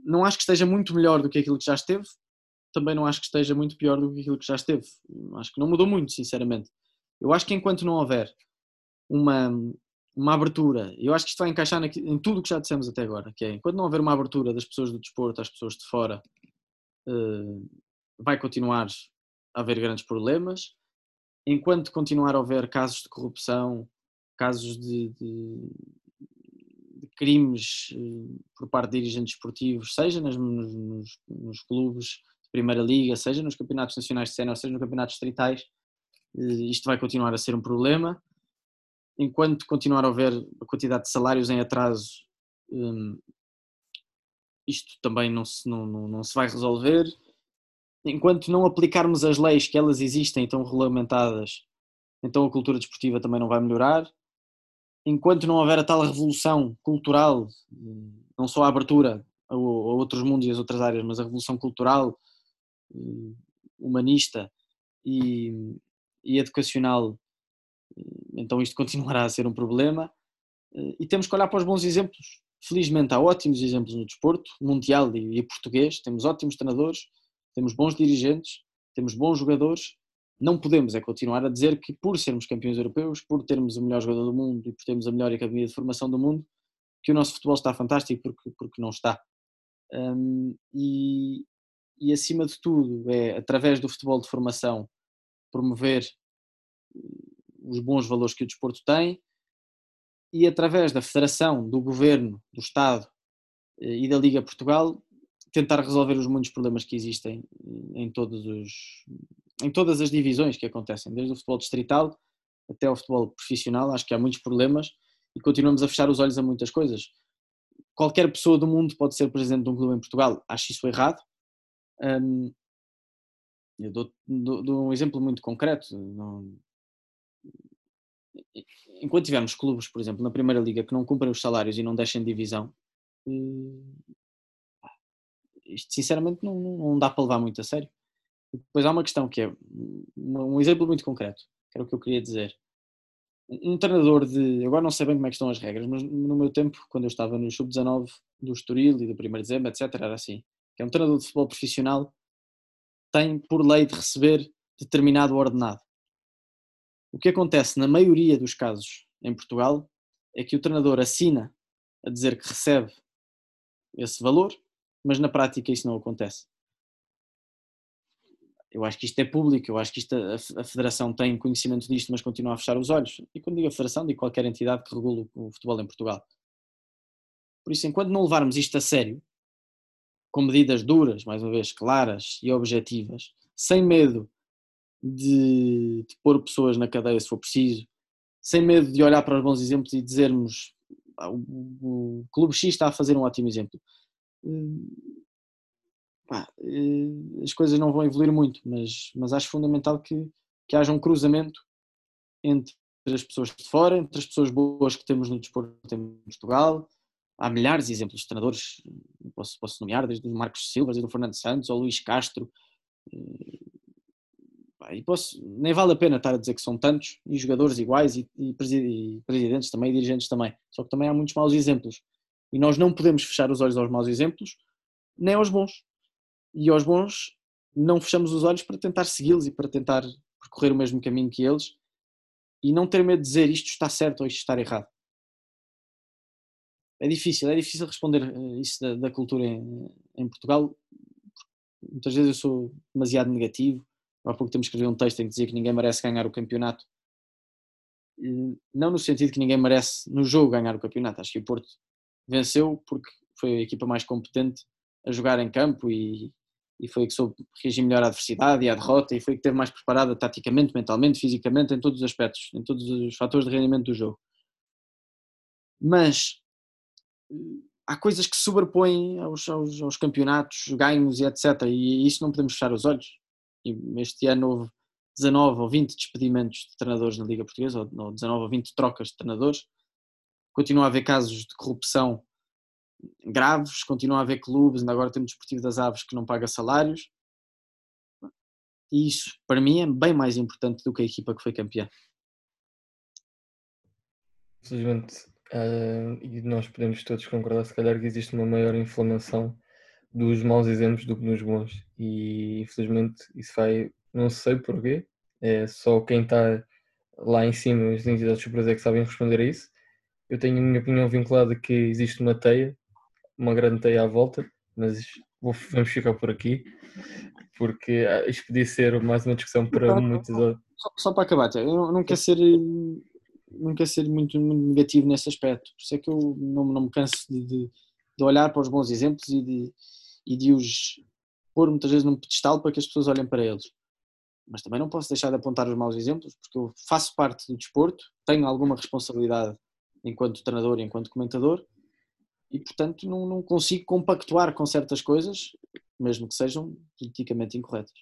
não acho que esteja muito melhor do que aquilo que já esteve, também não acho que esteja muito pior do que aquilo que já esteve. Acho que não mudou muito, sinceramente. Eu acho que enquanto não houver uma, uma abertura, eu acho que isto vai encaixar em tudo o que já dissemos até agora, que é, enquanto não houver uma abertura das pessoas do desporto às pessoas de fora, uh, vai continuar a haver grandes problemas. Enquanto continuar a haver casos de corrupção, casos de, de, de crimes uh, por parte de dirigentes esportivos, seja nas, nos, nos clubes, Primeira Liga, seja nos campeonatos nacionais de sénior, seja nos campeonatos distritais, eh, isto vai continuar a ser um problema. Enquanto continuar a haver a quantidade de salários em atraso, hum, isto também não se, não, não, não se vai resolver. Enquanto não aplicarmos as leis que elas existem estão regulamentadas, então a cultura desportiva também não vai melhorar. Enquanto não houver a tal revolução cultural, não só a abertura a, outros mundos e as outras áreas, mas a revolução cultural, humanista e, e educacional, então isto continuará a ser um problema. E temos que olhar para os bons exemplos. Felizmente há ótimos exemplos no desporto, mundial e português. Temos ótimos treinadores, temos bons dirigentes, temos bons jogadores. Não podemos é continuar a dizer que por sermos campeões europeus, por termos o melhor jogador do mundo e por termos a melhor academia de formação do mundo, que o nosso futebol está fantástico porque, porque não está. Um, e, e, acima de tudo, é através do futebol de formação promover eh, os bons valores que o desporto tem e através da Federação, do Governo, do Estado eh, e da Liga Portugal tentar resolver os muitos problemas que existem eh, em, todos os, em todas as divisões que acontecem, desde o futebol distrital até o futebol profissional. Acho que há muitos problemas e continuamos a fechar os olhos a muitas coisas. Qualquer pessoa do mundo pode ser presidente de um clube em Portugal, acho isso errado um, eu dou, dou, dou, um exemplo muito concreto. Não, enquanto tivermos clubes, por exemplo, na Primeira Liga que não cumprem os salários e não deixem divisão, hum, isto sinceramente não, não dá para levar muito a sério. Depois há uma questão que é um exemplo muito concreto, que era o que eu queria dizer. um treinador de. Agora não sei bem como é que estão as regras, mas no meu tempo, quando eu estava no Sub-19 do Estoril e do 1 de dezembro, etc., era assim. Que é um treinador de futebol profissional tem por lei de receber determinado ordenado. O que acontece na maioria dos casos em Portugal é que o treinador assina a dizer que recebe esse valor, mas na prática isso não acontece. Eu acho que isto é público, eu acho que isto, a, Federação tem conhecimento disto, mas continua a fechar os olhos. E quando digo a Federação, digo qualquer entidade que regule o futebol em Portugal. Por isso, enquanto não levarmos isto a sério, com medidas duras, mais uma vez, claras e objetivas, sem medo de, de pôr pessoas na cadeia se for preciso, sem medo de olhar para os bons exemplos e dizermos ah, o, o, Clube X está a fazer um ótimo exemplo. Pá, eh, as coisas não vão evoluir muito, mas, mas acho fundamental que, que haja um cruzamento entre as pessoas de fora, entre as pessoas boas que temos no desporto em Portugal. Há milhares de exemplos de treinadores, posso, posso nomear, desde o Marcos Silva, desde o Fernando Santos, ou Luís Castro. Eh, e posso, nem vale a pena estar a dizer que são tantos, e jogadores iguais, e, e, presidentes também, e dirigentes também. Só que também há muitos maus exemplos. E nós não podemos fechar os olhos aos maus exemplos, nem aos bons e aos bons não fechamos os olhos para tentar segui-los e para tentar percorrer o mesmo caminho que eles e não ter medo de dizer isto está certo ou isto está errado. É difícil, é difícil responder eh, isso da, da cultura em, em, Portugal. Muitas vezes eu sou demasiado negativo. Há pouco temos escrever um texto em que dizia que ninguém merece ganhar o campeonato. Não no sentido que ninguém merece no jogo ganhar o campeonato. Acho que o Porto venceu porque foi a equipa mais competente a jogar em campo e, e foi que soube reagir melhor à adversidade e à derrota e foi que esteve mais preparada taticamente, mentalmente, fisicamente, em todos os aspectos, em todos os fatores de rendimento do jogo. Mas eh, há coisas que se sobrepõem aos, aos, aos, campeonatos, ganhos e etc. E isso não podemos fechar os olhos. E este ano houve 19 ou 20 despedimentos de treinadores na Liga Portuguesa, ou 19 ou 20 trocas de treinadores. Continua a haver casos de corrupção graves, continua a haver clubes, ainda agora temos o Desportivo das Aves que não paga salários. E isso, para mim, é bem mais importante do que a equipa que foi campeã. Infelizmente, uh, e nós podemos todos concordar, se calhar, que existe uma maior inflamação dos maus exemplos do que nos bons. E infelizmente isso vai, não sei porquê, é só quem está lá em cima, as entidades superiores é que sabem responder a isso. Eu tenho a minha opinião vinculada que existe uma teia uma grande teia à volta, mas vou, vamos ficar por aqui, porque ah, isto podia ser mais uma discussão para muitos outros. Só, só, para acabar, eu não quero ser, não quero ser muito, muito negativo nesse aspecto, por isso é que eu não, não me canso de, de, de olhar para os bons exemplos e de, e de os pôr muitas vezes num pedestal para que as pessoas olhem para eles. Mas também não posso deixar de apontar os maus exemplos, porque eu faço parte do desporto, tenho alguma responsabilidade enquanto treinador e enquanto comentador, e portanto não, não consigo compactuar com certas coisas, mesmo que sejam politicamente incorretas.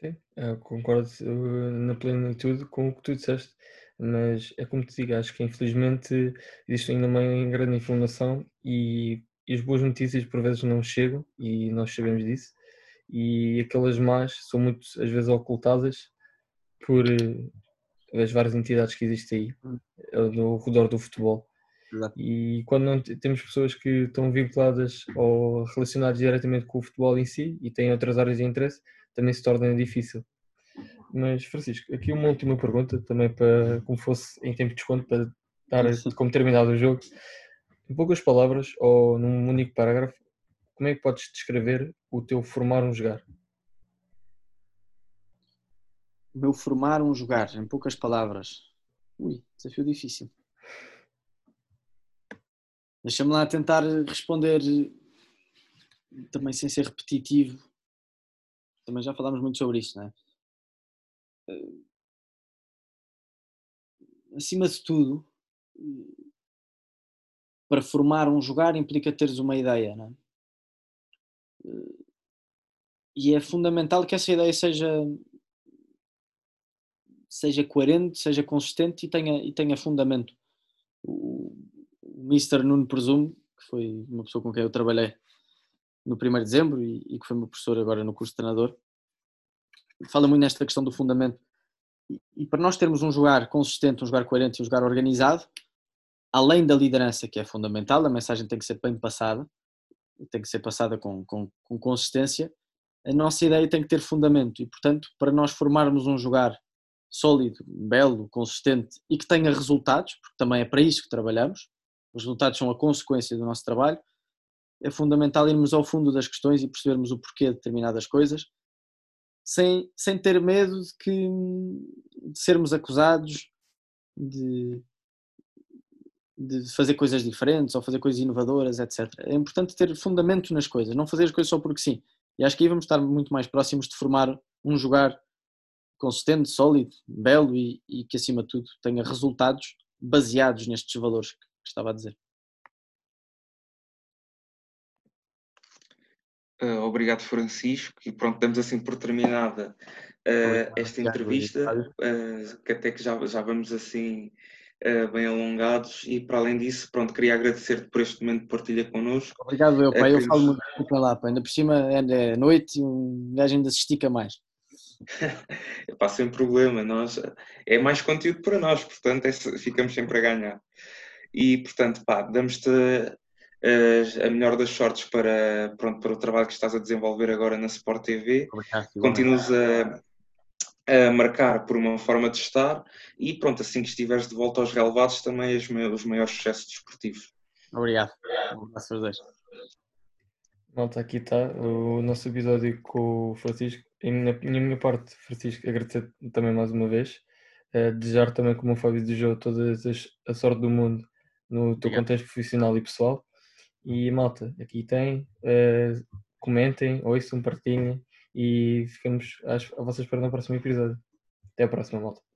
Sim, concordo eh, na plenitude com o que tu disseste, mas é como te digo, acho que infelizmente existe ainda uma grande informação e, e as boas notícias por vezes não chegam e nós sabemos disso e aquelas más são muito às vezes ocultadas por eh, as várias entidades que existem aí hum. no redor do futebol. Exato. E quando não temos pessoas que estão vinculadas ou relacionadas diretamente com o futebol em si e têm outras áreas de interesse, também se torna difícil. Mas, Francisco, aqui uma última pergunta, também para como fosse em tempo de desconto, para dar como terminado o jogo. Em poucas palavras, ou num único parágrafo, como é que podes descrever o teu formar um jogar? O meu formar um jogar, em poucas palavras. Ui, desafio difícil. Deixa-me lá tentar responder também sem ser repetitivo. Também já falámos muito sobre isso, não é? Eh, acima de tudo, para formar um jogar implica teres uma ideia, não é? Eh, e é fundamental que essa ideia seja seja coerente, seja consistente e tenha, e tenha fundamento. Mr. Nuno Presumo, que foi uma pessoa com quem eu trabalhei no 1 de dezembro e, e, que foi meu professor agora no curso de treinador, fala muito nesta questão do fundamento. e, e para nós termos um jogar consistente, um jogar coerente e um jogar organizado, além da liderança que é fundamental, a mensagem tem que ser bem passada, tem que ser passada com, com, com consistência, a nossa ideia tem que ter fundamento e, portanto, para nós formarmos um jogar sólido, belo, consistente e que tenha resultados, porque também é para isso que trabalhamos, os resultados são a consequência do nosso trabalho, é fundamental irmos ao fundo das questões e percebermos o porquê de determinadas coisas, sem, sem ter medo de, que, de sermos acusados de, de fazer coisas diferentes ou fazer coisas inovadoras, etc. É importante ter fundamento nas coisas, não fazer as coisas só porque sim. E acho que aí vamos estar muito mais próximos de formar um jogar consistente, sólido, belo e, e que acima de tudo tenha resultados baseados nestes valores que estava a dizer. Uh, obrigado, Francisco. E pronto, damos assim por terminada uh, esta entrevista, uh, que até que já, já vamos assim bem alongados. E para além disso, pronto, queria agradecer-te por este momento de partilha connosco. Obrigado, eu, pai. eu falo muito para lá, pai. ainda por cima é, é noite e um gajo ainda se estica mais. Pá, sem problema, nós, é mais conteúdo para nós, portanto é, ficamos sempre a ganhar. E portanto, pá, damos-te a melhor das sortes para, pronto, para o trabalho que estás a desenvolver agora na Sport TV. Continuas a, a marcar por uma forma de estar e pronto, assim que estiveres de volta aos relevados também os, os maiores sucessos desportivos. Obrigado. Um abraço aos dois. Malta, aqui está o nosso episódio com o Francisco. E na, na minha parte, Francisco, agradecer também mais uma vez. Uh, desejar também, como o Fábio desejou, toda a sorte do mundo no teu Obrigado. contexto profissional e pessoal. E malta, aqui tem, uh, comentem, ouçam, partilhem e ficamos às, a vocês para no próximo episódio. Até a próxima, malta.